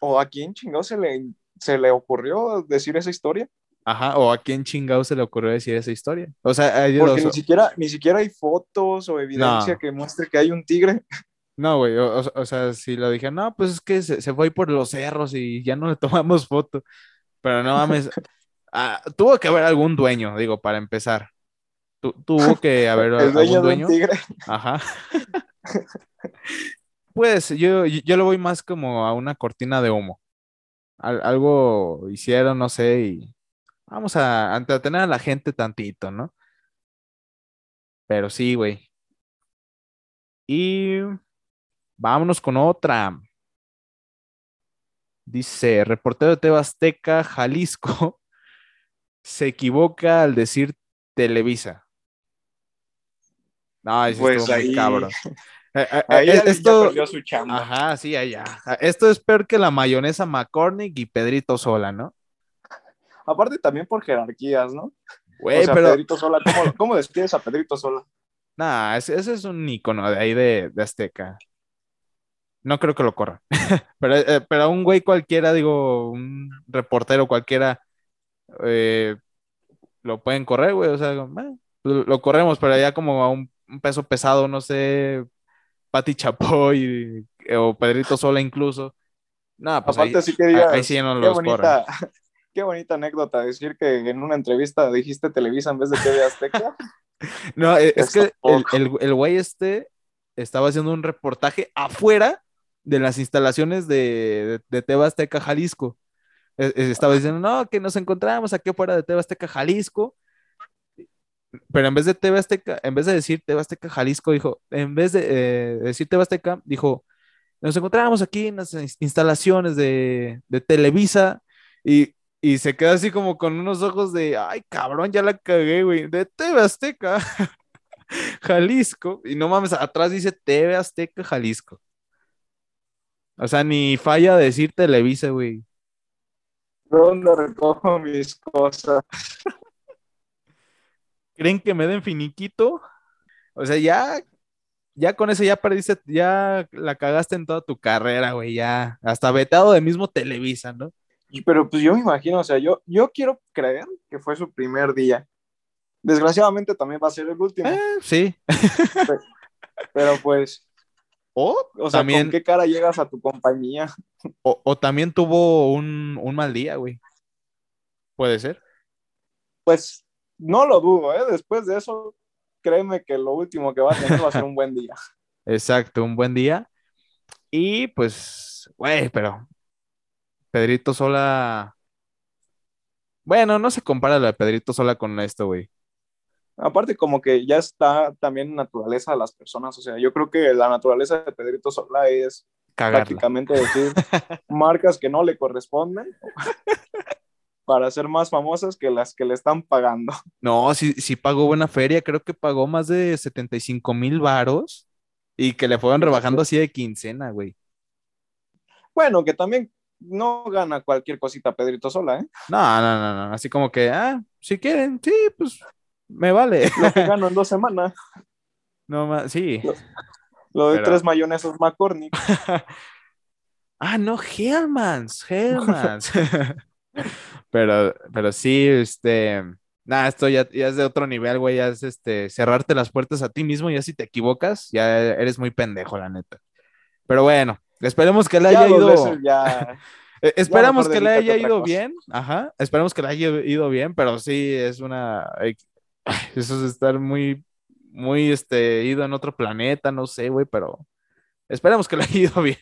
[SPEAKER 3] ¿O a quién chingado se le, se le ocurrió decir esa historia?
[SPEAKER 2] Ajá, o a quién chingado se le ocurrió decir esa historia. O sea, ellos
[SPEAKER 3] Porque
[SPEAKER 2] los-
[SPEAKER 3] ni siquiera, ni siquiera hay fotos o evidencia
[SPEAKER 2] No.
[SPEAKER 3] que muestre que hay un tigre.
[SPEAKER 2] No, güey, o, o- o sea, si lo dije, no, pues es que se, se fue ahí por los cerros y ya no le tomamos foto. Pero no mames, ah, tuvo que haber algún dueño, digo, para empezar. Tu- tuvo que haber
[SPEAKER 3] El
[SPEAKER 2] algún
[SPEAKER 3] dueño de un
[SPEAKER 2] dueño.
[SPEAKER 3] tigre.
[SPEAKER 2] Ajá. Pues yo, yo lo voy más como a una cortina de humo. Al- algo hicieron, no sé, y vamos a entretener a la gente tantito, ¿no? Pero sí, güey. Y vámonos con otra. Dice, reportero de TV Azteca, Jalisco, se equivoca al decir Televisa. Ay, sí
[SPEAKER 3] Pues
[SPEAKER 2] muy
[SPEAKER 3] ahí-
[SPEAKER 2] cabrón. Eh, eh,
[SPEAKER 3] Ahí
[SPEAKER 2] eh, esto,
[SPEAKER 3] perdió su chamba.
[SPEAKER 2] ajá, sí, allá. Esto es peor que la mayonesa McCormick y Pedrito Sola, ¿no?
[SPEAKER 3] Aparte también por jerarquías, ¿no?
[SPEAKER 2] Güey,
[SPEAKER 3] o sea,
[SPEAKER 2] pero,
[SPEAKER 3] Pedrito Sola, ¿cómo, cómo despides a Pedrito Sola?
[SPEAKER 2] nah, ese, ese es un icono de ahí de, de Azteca. No creo que lo corran. pero, eh, pero un güey cualquiera, digo, un reportero cualquiera, eh, lo pueden correr, güey. O sea, eh, lo, lo corremos, pero ya como a un, un peso pesado, no sé, Pati Chapoy eh, o Pedrito Sola incluso. No, pues ahí,
[SPEAKER 3] Aparte sí que digas,
[SPEAKER 2] ahí sí no
[SPEAKER 3] qué
[SPEAKER 2] los
[SPEAKER 3] bonita, qué bonita anécdota decir que en una entrevista dijiste Televisa en vez de TV Azteca.
[SPEAKER 2] No, eh, es que el, el, el güey este estaba haciendo un reportaje afuera de las instalaciones de, de, de TV Azteca, Jalisco. Eh, Estaba diciendo, no, que nos encontramos aquí afuera de TV Azteca, Jalisco. Pero en vez de TV Azteca, en vez de decir TV Azteca, Jalisco, dijo, en vez de eh, decir TV Azteca, dijo, nos encontramos aquí en las ins- instalaciones de, de Televisa y, y se queda así como con unos ojos de, ay, cabrón, ya la cagué, güey, de TV Azteca, Jalisco. Y no mames, atrás dice TV Azteca, Jalisco. O sea, ni falla decir Televisa, güey.
[SPEAKER 3] ¿Dónde recojo mis cosas?
[SPEAKER 2] ¿Creen que me den finiquito? O sea, ya, ya con eso ya perdiste, ya la cagaste en toda tu carrera, güey, ya. Hasta vetado de mismo Televisa, ¿no?
[SPEAKER 3] Y- Pero pues yo me imagino, o sea, yo, yo quiero creer que fue su primer día. Desgraciadamente también va a ser el último,
[SPEAKER 2] Eh, sí.
[SPEAKER 3] pero pues,
[SPEAKER 2] O,
[SPEAKER 3] o sea,
[SPEAKER 2] también,
[SPEAKER 3] ¿con qué cara llegas a tu compañía?
[SPEAKER 2] o, o también tuvo un, un mal día, güey. Puede ser.
[SPEAKER 3] Pues no lo dudo, ¿eh? Después de eso, créeme que lo último que va a tener va a ser un buen día.
[SPEAKER 2] Exacto, un buen día. Y pues, güey, pero Pedrito Sola. Bueno, no se compara lo de Pedrito Sola con esto, güey.
[SPEAKER 3] Aparte, como que ya está también naturaleza de las personas, o sea, yo creo que la naturaleza de Pedrito Sola es
[SPEAKER 2] Cagarla.
[SPEAKER 3] prácticamente decir marcas que no le corresponden para ser más famosas que las que le están pagando.
[SPEAKER 2] No, sí, sí pagó buena feria, creo que pagó más de 75 mil varos y que le fueron rebajando así de quincena, güey.
[SPEAKER 3] Bueno, que también no gana cualquier cosita Pedrito Sola, ¿eh?
[SPEAKER 2] No, no, no, no, así como que, ah, si quieren, sí, pues me vale.
[SPEAKER 3] Lo que gano en dos semanas,
[SPEAKER 2] No más, sí.
[SPEAKER 3] lo de
[SPEAKER 2] Pero-
[SPEAKER 3] tres mayonesas McCormick.
[SPEAKER 2] Ah, no, Hellmans, Hellmans. Pero, pero sí, este, nada, esto ya, ya es de otro nivel, güey, ya es este, cerrarte las puertas a ti mismo, ya si te equivocas, ya eres muy pendejo, la neta. Pero bueno, esperemos que le
[SPEAKER 3] Ya
[SPEAKER 2] haya ido,
[SPEAKER 3] ya,
[SPEAKER 2] eh, esperamos que le haya ido
[SPEAKER 3] cosa.
[SPEAKER 2] bien, ajá, esperemos que le haya ido bien, pero sí, es una, eso es estar muy, muy, este, ido en otro planeta, no sé, güey, pero esperemos que le haya ido bien.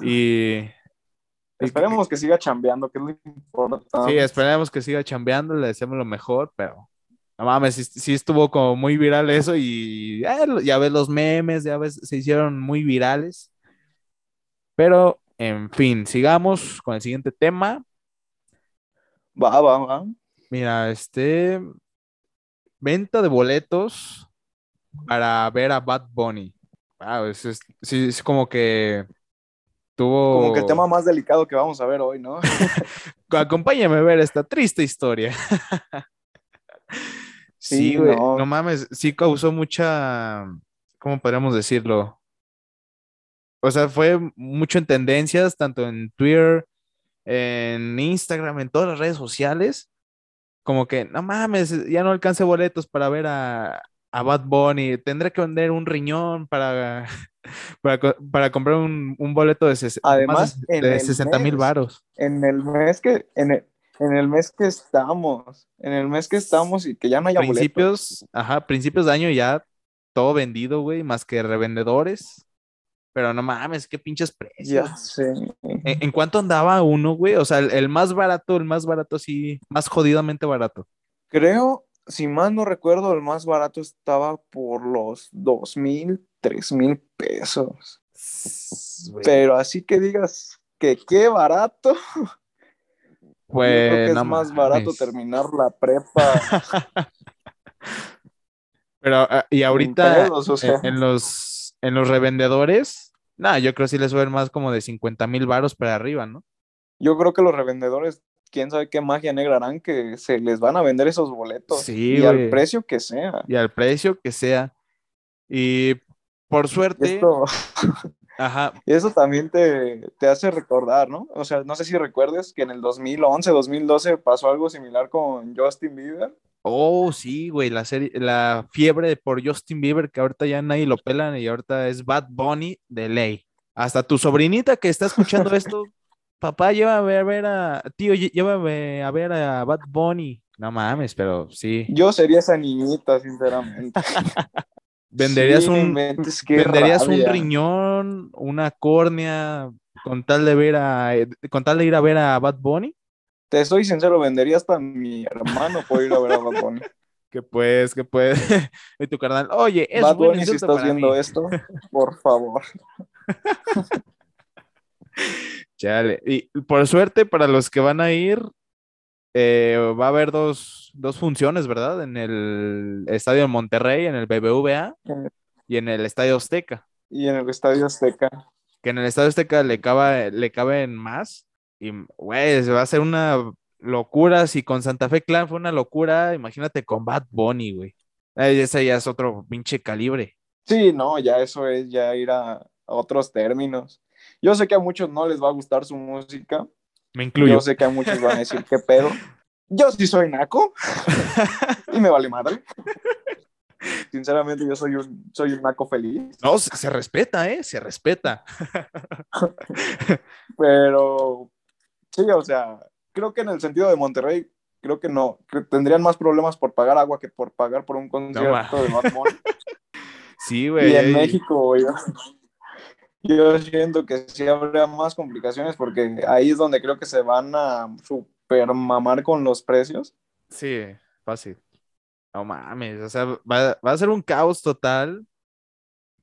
[SPEAKER 2] Y,
[SPEAKER 3] esperemos que siga chambeando, que es lo importante.
[SPEAKER 2] Sí, esperemos que siga chambeando, le deseamos lo mejor, pero no mames, sí, sí estuvo como muy viral eso y eh, ya ves los memes, ya ves, se hicieron muy virales. Pero, en fin, sigamos con el siguiente tema.
[SPEAKER 3] Va, va, va.
[SPEAKER 2] Mira, este, venta de boletos para ver a Bad Bunny. Wow, es, es- sí, es como que tuvo...
[SPEAKER 3] Como que el tema más delicado que vamos a ver hoy, ¿no?
[SPEAKER 2] Acompáñame a ver esta triste historia. Sí,
[SPEAKER 3] Sí,
[SPEAKER 2] güey,
[SPEAKER 3] no.
[SPEAKER 2] no. mames, sí causó mucha, ¿cómo podríamos decirlo? O sea, fue mucho en tendencias, tanto en Twitter, en Instagram, en todas las redes sociales, como que, no mames, ya no alcance boletos para ver a, a Bad Bunny, tendré que vender un riñón para, para, para comprar un, un boleto de, ses-
[SPEAKER 3] Además,
[SPEAKER 2] más de,
[SPEAKER 3] el
[SPEAKER 2] 60 mil varos.
[SPEAKER 3] En el mes que, en el, en el mes que estamos, en el mes que estamos y que ya no haya boletos.
[SPEAKER 2] principios, ajá, principios de año ya todo vendido, güey, más que revendedores. Pero no mames, qué pinches precios.
[SPEAKER 3] Ya sé.
[SPEAKER 2] ¿En, en cuánto andaba uno, güey? O sea, el, el más barato, el más barato, sí, más jodidamente barato.
[SPEAKER 3] Creo, si mal no recuerdo, el más barato estaba por los dos mil, tres mil pesos. Pero así que digas que qué barato, yo
[SPEAKER 2] Pues,
[SPEAKER 3] creo que es más barato terminar la prepa
[SPEAKER 2] Pero, ah, y ahorita,
[SPEAKER 3] pedos, o sea.
[SPEAKER 2] en, en los, en los revendedores, nada, yo creo que sí les suben más como de 50 mil varos para arriba, ¿no?
[SPEAKER 3] Yo creo que los revendedores, quién sabe qué magia negra harán que se les van a vender esos boletos.
[SPEAKER 2] Sí,
[SPEAKER 3] y al precio que sea.
[SPEAKER 2] Y al precio que sea. Y por suerte,
[SPEAKER 3] Esto,
[SPEAKER 2] ajá,
[SPEAKER 3] eso también te, te hace recordar, ¿no? O sea, no sé si recuerdes que en el 2011, 2012 pasó algo similar con Justin Bieber.
[SPEAKER 2] Oh, sí, güey, la serie, la fiebre por Justin Bieber, que ahorita ya nadie lo pelan y ahorita es Bad Bunny de ley. Hasta tu sobrinita que está escuchando esto, papá, llévame a ver a, tío, llévame a ver a Bad Bunny. No mames, pero sí.
[SPEAKER 3] Yo sería esa niñita, sinceramente.
[SPEAKER 2] ¿Venderías
[SPEAKER 3] Sí,
[SPEAKER 2] un, venderías un riñón, una córnea, con tal de ver a, con tal de ir a ver a Bad Bunny?
[SPEAKER 3] Te soy sincero, vendería hasta a mi hermano por ir a ver a Bad Bunny.
[SPEAKER 2] Que pues, que pues, y tu carnal, oye, es
[SPEAKER 3] Bad Bunny, si estás viendo
[SPEAKER 2] mí.
[SPEAKER 3] esto, por favor.
[SPEAKER 2] Chale. Y por suerte, para los que van a ir, eh, va a haber dos, dos funciones, ¿verdad? En el Estadio de Monterrey, en el BBVA y en el Estadio Azteca.
[SPEAKER 3] Y en el Estadio Azteca.
[SPEAKER 2] Que en el Estadio Azteca le, cabe, le caben más. Y, güey, se va a ser una locura. Si con Santa Fe Clan fue una locura, imagínate con Bad Bunny, güey. Ese ya es otro pinche calibre.
[SPEAKER 3] Sí, no, ya eso es ya ir a, a otros términos. Yo sé que a muchos no les va a gustar su música.
[SPEAKER 2] Me incluyo.
[SPEAKER 3] Yo sé que a muchos van a decir, ¿qué pedo? Yo sí soy naco y me vale madre. Sinceramente, yo soy un, soy un naco feliz.
[SPEAKER 2] No, se, se respeta, ¿eh? Se respeta.
[SPEAKER 3] Pero sí, o sea, creo que en el sentido de Monterrey, creo que no. que tendrían más problemas por pagar agua que por pagar por un concierto de Bad Bunny.
[SPEAKER 2] Sí, güey.
[SPEAKER 3] Y en México, yo, yo siento que sí habría más complicaciones porque ahí es donde creo que se van a super mamar con los precios.
[SPEAKER 2] Sí, fácil. No mames, o sea, va, va a ser un caos total.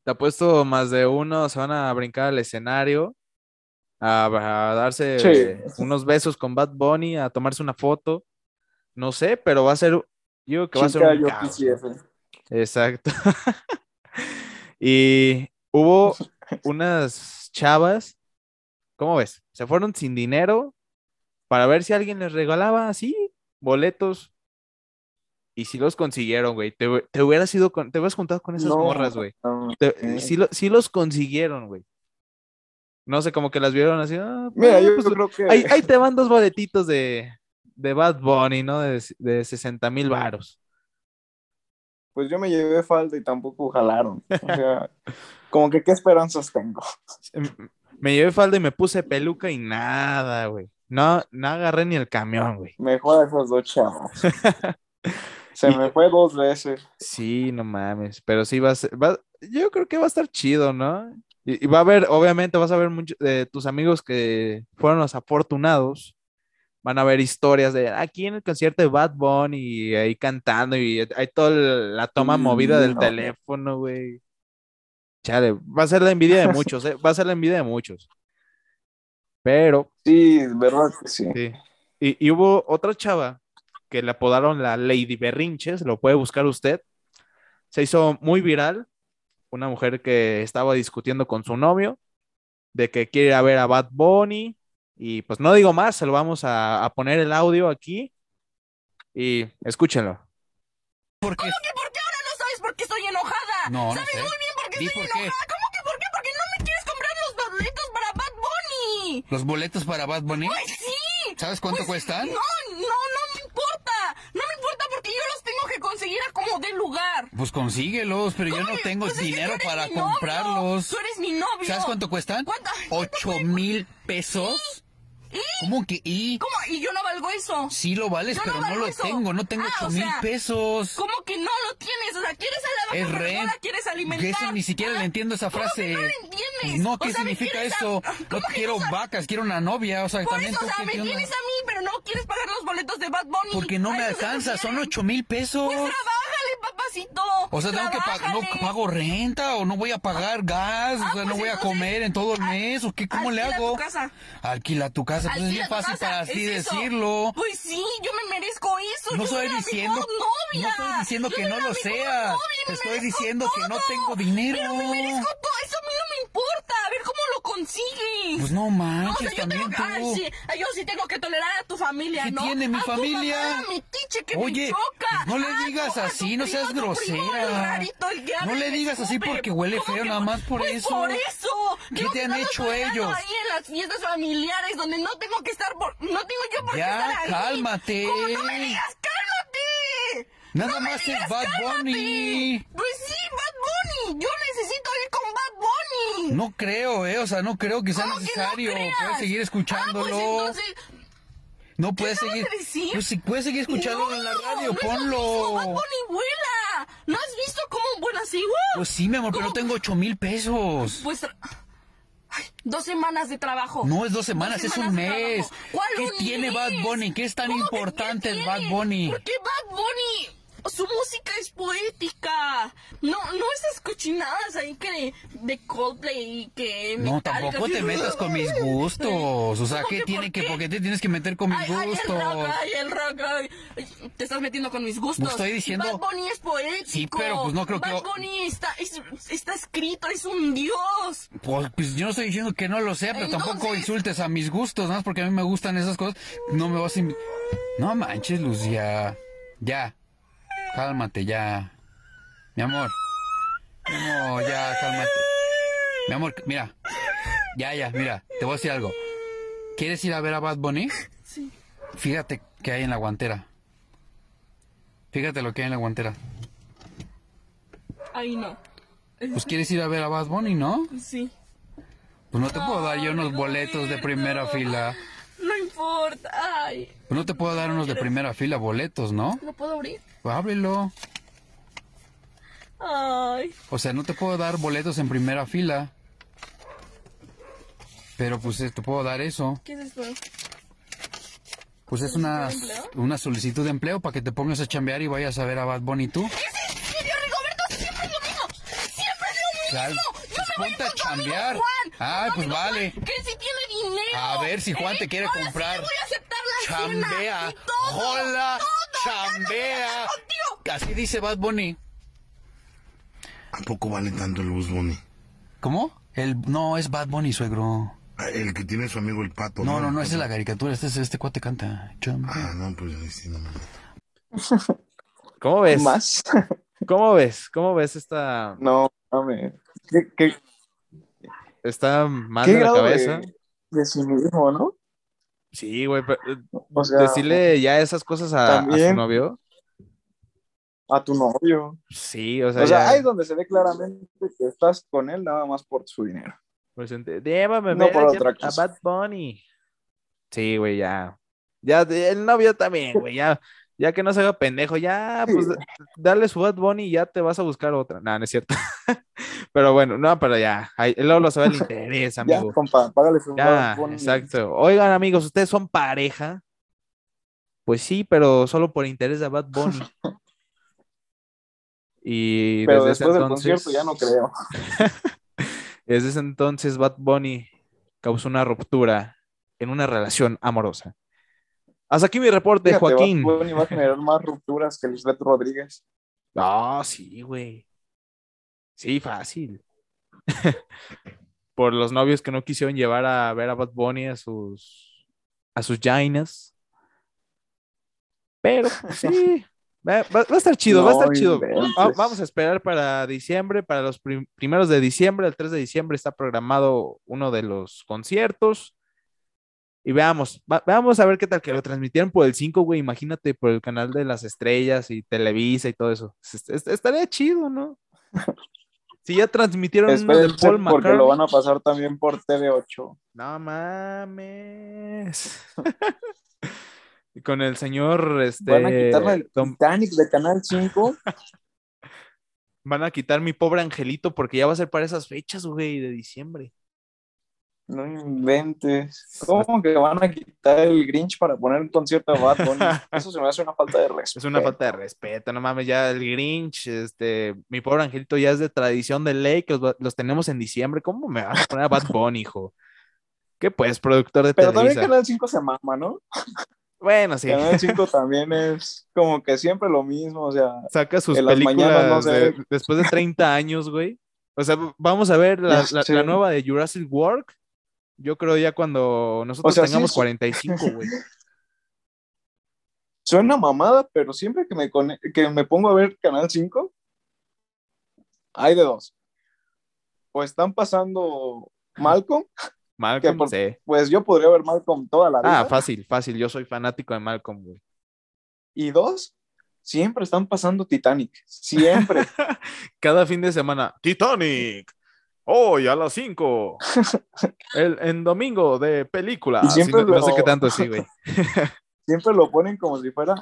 [SPEAKER 2] Te apuesto más de uno, se van a brincar al escenario, a, a darse
[SPEAKER 3] Sí.
[SPEAKER 2] unos besos con Bad Bunny, a tomarse una foto. No sé, pero va a ser, yo creo que va a ser un caos. Exacto. Y hubo unas chavas, ¿cómo ves? Se fueron sin dinero para ver si alguien les regalaba así boletos. Y si los consiguieron, güey. Te, hu- te hubieras ido con, te hubieras juntado con esas
[SPEAKER 3] No,
[SPEAKER 2] morras, güey.
[SPEAKER 3] no.
[SPEAKER 2] Sí, lo- sí los consiguieron, güey. No sé, como que las vieron así. ah,
[SPEAKER 3] Mira, yo
[SPEAKER 2] pues,
[SPEAKER 3] creo que
[SPEAKER 2] ahí, ahí te van dos boletitos de, de Bad Bunny, ¿no? De, de 60 mil varos.
[SPEAKER 3] pues yo me llevé falda y tampoco jalaron. O sea, como que qué esperanzas tengo.
[SPEAKER 2] M- Me llevé falda y me puse peluca y nada, güey. No, no agarré ni el camión, güey.
[SPEAKER 3] Mejor a esos dos chavos. Se me fue dos veces.
[SPEAKER 2] Sí, no mames, pero sí va a ser, va- yo creo que va a estar chido, ¿no? Y, y va a haber, obviamente vas a ver muchos de tus amigos que fueron los afortunados, van a ver historias de aquí en el concierto de Bad Bunny y ahí cantando y hay toda la toma
[SPEAKER 3] Mm,
[SPEAKER 2] movida del
[SPEAKER 3] no.
[SPEAKER 2] teléfono, güey. Chale, va a ser la envidia de muchos, ¿eh? Va a ser la envidia de muchos. Pero
[SPEAKER 3] Sí, verdad que sí.
[SPEAKER 2] Sí. Y, y hubo otra chava que le apodaron la Lady Berrinches, lo puede buscar usted. Se hizo muy viral. Una mujer que estaba discutiendo con su novio de que quiere ir a ver a Bad Bunny. Y pues no digo más, se lo vamos a, a poner el audio aquí. Y escúchenlo.
[SPEAKER 4] ¿Por qué?
[SPEAKER 5] ¿Por qué ahora no sabes por qué estoy enojada?
[SPEAKER 4] No, no
[SPEAKER 5] ¿Sabes
[SPEAKER 4] sé.
[SPEAKER 5] muy bien por qué
[SPEAKER 4] Di
[SPEAKER 5] estoy
[SPEAKER 4] por qué.
[SPEAKER 5] ¿Cómo que por qué? Porque no me quieres comprar los boletos para Bad Bunny.
[SPEAKER 4] ¿Los boletos para Bad Bunny?
[SPEAKER 5] Pues sí.
[SPEAKER 4] ¿Sabes cuánto
[SPEAKER 5] Pues,
[SPEAKER 4] cuestan?
[SPEAKER 5] No, no, no me importa. No me importa porque yo los tengo que conseguir a como de lugar.
[SPEAKER 4] Pues consíguelos, pero yo no tengo
[SPEAKER 5] pues es que
[SPEAKER 4] dinero para comprarlos.
[SPEAKER 5] Tú eres mi novio.
[SPEAKER 4] ¿Sabes cuánto cuestan?
[SPEAKER 5] ¿Cuánto?
[SPEAKER 4] ¿Ocho mil pesos? ¿Cómo que y?
[SPEAKER 5] ¿Cómo? ¿Y yo no valgo eso?
[SPEAKER 4] Sí lo vales,
[SPEAKER 5] Yo
[SPEAKER 4] pero no lo
[SPEAKER 5] eso.
[SPEAKER 4] tengo. No tengo
[SPEAKER 5] Ah,
[SPEAKER 4] ocho mil
[SPEAKER 5] sea,
[SPEAKER 4] pesos.
[SPEAKER 5] ¿Cómo que no lo tienes? O sea, ¿quieres a la vaca, pero no la quieres alimentar?
[SPEAKER 4] Eso ni siquiera le entiendo esa
[SPEAKER 5] ¿Cómo que
[SPEAKER 4] frase.
[SPEAKER 5] no la entiendes?
[SPEAKER 4] No,
[SPEAKER 5] O
[SPEAKER 4] ¿qué
[SPEAKER 5] sea,
[SPEAKER 4] significa
[SPEAKER 5] quieres a-
[SPEAKER 4] eso? No
[SPEAKER 5] ¿Cómo que
[SPEAKER 4] quiero
[SPEAKER 5] no
[SPEAKER 4] vacas, quiero una novia. O sea,
[SPEAKER 5] Por
[SPEAKER 4] también
[SPEAKER 5] eso, o sea, me tienes a mí, pero no quieres pagar los boletos de Bad Bunny.
[SPEAKER 4] Porque no me
[SPEAKER 5] eso
[SPEAKER 4] alcanza, son ocho mil pesos.
[SPEAKER 5] Pues papacito.
[SPEAKER 4] O sea, tengo que pagar, no
[SPEAKER 5] Trabájale.
[SPEAKER 4] pago renta o no voy a pagar gas, o sea, no
[SPEAKER 5] pues
[SPEAKER 4] voy a
[SPEAKER 5] entonces,
[SPEAKER 4] comer en todo el mes, o qué, ¿cómo le
[SPEAKER 5] Alquila
[SPEAKER 4] hago?
[SPEAKER 5] tu casa.
[SPEAKER 4] Alquila tu casa, pues es bien
[SPEAKER 5] Alquila
[SPEAKER 4] fácil
[SPEAKER 5] casa,
[SPEAKER 4] para así
[SPEAKER 5] es
[SPEAKER 4] decirlo.
[SPEAKER 5] Pues sí, yo me merezco eso.
[SPEAKER 4] No
[SPEAKER 5] yo
[SPEAKER 4] estoy diciendo,
[SPEAKER 5] novia.
[SPEAKER 4] no estoy diciendo
[SPEAKER 5] Yo
[SPEAKER 4] que no lo sea. Estoy diciendo que no tengo dinero.
[SPEAKER 5] Pero me merezco todo. Eso a mí no me importa. A ver cómo lo consigues.
[SPEAKER 4] Pues no
[SPEAKER 5] No, o
[SPEAKER 4] manches,
[SPEAKER 5] sea, yo
[SPEAKER 4] también
[SPEAKER 5] tengo
[SPEAKER 4] tú.
[SPEAKER 5] ay, sí, yo sí tengo que tolerar a tu familia,
[SPEAKER 4] ¿Qué
[SPEAKER 5] ¿no?
[SPEAKER 4] tiene mi
[SPEAKER 5] a
[SPEAKER 4] familia?
[SPEAKER 5] Tu mamá, mi tiche que
[SPEAKER 4] Oye,
[SPEAKER 5] me choca.
[SPEAKER 4] no le digas
[SPEAKER 5] tu- a tu
[SPEAKER 4] así, no
[SPEAKER 5] primo,
[SPEAKER 4] seas
[SPEAKER 5] primo,
[SPEAKER 4] grosera.
[SPEAKER 5] el el
[SPEAKER 4] No le digas así porque huele
[SPEAKER 5] ¿Cómo
[SPEAKER 4] feo, nada más por
[SPEAKER 5] Pues
[SPEAKER 4] eso.
[SPEAKER 5] por eso.
[SPEAKER 4] ¿Qué te han hecho ellos?
[SPEAKER 5] Ahí en las fiestas familiares donde no tengo que estar por, no tengo yo por qué
[SPEAKER 4] Ya,
[SPEAKER 5] estar ahí.
[SPEAKER 4] cálmate.
[SPEAKER 5] ¿Cómo no me digas cálmate?
[SPEAKER 4] Nada
[SPEAKER 5] No
[SPEAKER 4] más es
[SPEAKER 5] digas
[SPEAKER 4] Bad
[SPEAKER 5] cálmate.
[SPEAKER 4] Bunny.
[SPEAKER 5] Pues sí, Bad Bunny. Yo necesito ir con Bad Bunny.
[SPEAKER 4] No creo, eh, o sea, no creo que sea
[SPEAKER 5] ¿Cómo que no
[SPEAKER 4] necesario. puedes seguir
[SPEAKER 5] Ah,
[SPEAKER 4] escuchándolo.
[SPEAKER 5] pues entonces,
[SPEAKER 4] no puedes seguir.
[SPEAKER 5] de decir?
[SPEAKER 4] Pues si puedes seguir escuchándolo en la radio,
[SPEAKER 5] no es lo
[SPEAKER 4] ponlo.
[SPEAKER 5] mismo, Bad Bunny vuela. ¿No has visto cómo vuela así? ¡Uh!
[SPEAKER 4] Pues sí, mi amor, pero
[SPEAKER 5] ¿Cómo?
[SPEAKER 4] tengo ocho mil pesos.
[SPEAKER 5] Pues ay, dos semanas de trabajo.
[SPEAKER 4] No es dos semanas,
[SPEAKER 5] Dos
[SPEAKER 4] es un mes.
[SPEAKER 5] ¿Cuál
[SPEAKER 4] ¿Qué
[SPEAKER 5] un
[SPEAKER 4] tiene
[SPEAKER 5] mes?
[SPEAKER 4] Bad Bunny? ¿Qué es tan
[SPEAKER 5] ¿Cómo que
[SPEAKER 4] importante
[SPEAKER 5] qué
[SPEAKER 4] el Bad? Bunny?
[SPEAKER 5] Porque Bad Bunny, su música es poética. No, no esas cochinadas ahí que de Coldplay y que
[SPEAKER 4] No, tampoco te metas con mis gustos. O sea,
[SPEAKER 5] ¿Cómo
[SPEAKER 4] ¿qué
[SPEAKER 5] que
[SPEAKER 4] tiene
[SPEAKER 5] por
[SPEAKER 4] que, por qué te tienes que meter con mis
[SPEAKER 5] Ay, ay, el
[SPEAKER 4] gustos?
[SPEAKER 5] rock, ay, el rock, ay. Te estás metiendo con mis gustos.
[SPEAKER 4] No estoy diciendo-
[SPEAKER 5] Bad Bunny es poético.
[SPEAKER 4] Sí, pero, pues, no creo que-
[SPEAKER 5] Bad Bunny está, es- está escrito, es un dios.
[SPEAKER 4] Pues, pues yo no estoy diciendo que no lo sea, pero tampoco insultes a mis gustos, nada más porque a mí me gustan esas cosas. No me vas a... No manches, Lucía. Ya. Cálmate, ya. Mi amor. Mi amor, ya, cálmate. Mi amor, mira. Ya, ya, mira. Te voy a decir algo. ¿Quieres ir a ver a Bad Bunny?
[SPEAKER 5] Sí.
[SPEAKER 4] Fíjate qué hay en la guantera. Fíjate lo que hay en la guantera.
[SPEAKER 5] Ay, no.
[SPEAKER 4] Pues quieres ir a ver a Bad Bunny, ¿no?
[SPEAKER 5] Sí.
[SPEAKER 4] Pues no te puedo dar yo unos boletos de primera fila.
[SPEAKER 5] No. Ay,
[SPEAKER 4] Pues no te puedo dar unos de primera fila boletos, ¿no?
[SPEAKER 5] ¿lo puedo abrir?
[SPEAKER 4] Pues ábrelo.
[SPEAKER 5] Ay.
[SPEAKER 4] O sea, no te puedo dar boletos en primera fila. Pero pues eh, te puedo dar eso.
[SPEAKER 5] ¿Qué es esto?
[SPEAKER 4] Pues es una,
[SPEAKER 5] ¿Solicitud de empleo?
[SPEAKER 4] una solicitud de empleo para que te pongas a chambear y vayas a ver a Bad Bunny tú.
[SPEAKER 5] ¿Qué es en serio, Rigoberto? Siempre es lo mismo. Siempre es lo mismo.
[SPEAKER 4] Claro,
[SPEAKER 5] Yo
[SPEAKER 4] pues
[SPEAKER 5] me voy
[SPEAKER 4] a chambear.
[SPEAKER 5] Juan.
[SPEAKER 4] Ay,
[SPEAKER 5] Tu
[SPEAKER 4] pues vale.
[SPEAKER 5] Que si dinero.
[SPEAKER 4] A ver si Juan
[SPEAKER 5] ¿eh?
[SPEAKER 4] te quiere
[SPEAKER 5] Ahora sí
[SPEAKER 4] comprar.
[SPEAKER 5] le voy a aceptar la cena
[SPEAKER 4] Chambea.
[SPEAKER 5] todo, todo. No
[SPEAKER 4] chambea. Así dice Bad Bunny.
[SPEAKER 6] ¿A poco vale tanto el Bus Bunny?
[SPEAKER 4] ¿Cómo? El, no, es Bad Bunny, suegro.
[SPEAKER 6] Ah, El que tiene su amigo el pato.
[SPEAKER 4] No, no, no, esa es la caricatura. Este, es- este cuate canta. Chambea.
[SPEAKER 6] Ah, no, pues ahí sí, no me meto.
[SPEAKER 2] ¿Cómo ves?
[SPEAKER 3] ¿Más?
[SPEAKER 2] ¿Cómo ves? ¿Cómo ves esta,
[SPEAKER 3] No, mames. ¿Qué, qué,
[SPEAKER 2] esta mal
[SPEAKER 3] qué
[SPEAKER 2] de la cabeza?
[SPEAKER 3] de, de cinismo, no?
[SPEAKER 2] Sí, güey, pero, eh,
[SPEAKER 3] O sea,
[SPEAKER 2] decirle ya esas cosas a, a su novio.
[SPEAKER 3] a tu novio.
[SPEAKER 2] Sí, o sea,
[SPEAKER 3] O sea,
[SPEAKER 2] ya,
[SPEAKER 3] ahí es donde se ve claramente que estás con él nada más por su dinero.
[SPEAKER 2] pues, llévame
[SPEAKER 3] no por otra
[SPEAKER 2] a,
[SPEAKER 3] cosa.
[SPEAKER 2] Bad Bunny. Sí, güey, ya. Ya, el novio también, güey, ya. Ya que no se haga pendejo, ya, pues, dale su Bad Bunny y ya te vas a buscar otra. No, no es cierto. pero bueno, no, pero ya. Ahí, luego lo sabe el interés,
[SPEAKER 3] Ya,
[SPEAKER 2] amigo.
[SPEAKER 3] compa, págale su
[SPEAKER 2] Ya,
[SPEAKER 3] Bad Bunny.
[SPEAKER 2] exacto. Oigan, amigos, ¿ustedes son pareja? Pues sí, pero solo por interés de Bad Bunny. Y
[SPEAKER 3] Pero
[SPEAKER 2] desde ese
[SPEAKER 3] después del concierto ya no creo.
[SPEAKER 2] desde ese entonces Bad Bunny causó una ruptura en una relación amorosa. Hasta aquí mi reporte,
[SPEAKER 3] Fíjate,
[SPEAKER 2] Joaquín.
[SPEAKER 3] Va a generar más rupturas que Lisbeth Rodríguez.
[SPEAKER 2] Ah, sí, güey. Sí, fácil. Por los novios que no quisieron llevar a ver a Bad Bunny a sus a sus jainas. Pero sí, va, va- va a estar chido, va a estar chido. Va- vamos a esperar para diciembre, para los prim- primeros de diciembre, el 3 de diciembre está programado uno de los conciertos. Y veamos, va- veamos a ver qué tal que lo transmitieron por el 5, güey. Imagínate por el canal de las estrellas y Televisa y todo eso. Es- es- Estaría chido, ¿no? Si ya transmitieron uno de
[SPEAKER 3] Espérense
[SPEAKER 2] Paul
[SPEAKER 3] porque
[SPEAKER 2] McCartney.
[SPEAKER 3] lo van a pasar también por TV8.
[SPEAKER 2] No mames. con el señor, este,
[SPEAKER 3] Van a quitarle el
[SPEAKER 2] Tom-
[SPEAKER 3] Titanic de Canal 5.
[SPEAKER 2] van a quitar mi pobre angelito porque ya va a ser para esas fechas, güey, de diciembre.
[SPEAKER 3] No inventes. ¿Cómo que van a quitar el Grinch para poner un concierto de Bad Bunny? Eso se me hace una falta de respeto.
[SPEAKER 2] Es una falta de respeto, no mames, ya el Grinch, este, mi pobre angelito ya es de tradición de ley, que los, los tenemos en diciembre. ¿Cómo me vas a poner a Bad Bunny, hijo? ¿Qué pues, productor de
[SPEAKER 3] Pero también? Canal 5 se mama, ¿no?
[SPEAKER 2] Bueno, sí,
[SPEAKER 3] Canal 5 también es como que siempre lo mismo, o sea,
[SPEAKER 2] saca sus películas
[SPEAKER 3] mañanas, no sé.
[SPEAKER 2] de- después de 30 años, güey. O sea, vamos a ver la, la nueva de Jurassic World. Yo creo ya cuando nosotros
[SPEAKER 3] sea, sí
[SPEAKER 2] tengamos
[SPEAKER 3] es-
[SPEAKER 2] 45, güey.
[SPEAKER 3] suena mamada, pero siempre que me, que me pongo a ver Canal 5, hay de dos. O están pasando Malcolm,
[SPEAKER 2] Malcolm,
[SPEAKER 3] por-
[SPEAKER 2] sí.
[SPEAKER 3] pues yo podría ver Malcolm toda la vida.
[SPEAKER 2] Ah, fácil, fácil. Yo soy fanático de Malcolm, güey.
[SPEAKER 3] y dos, siempre están pasando Titanic. Siempre.
[SPEAKER 2] Cada fin de semana, Titanic. Hoy a las 5. El, en domingo de película.
[SPEAKER 3] Y siempre
[SPEAKER 2] no, no sé
[SPEAKER 3] lo-
[SPEAKER 2] qué tanto sí, güey.
[SPEAKER 3] siempre lo ponen como si fuera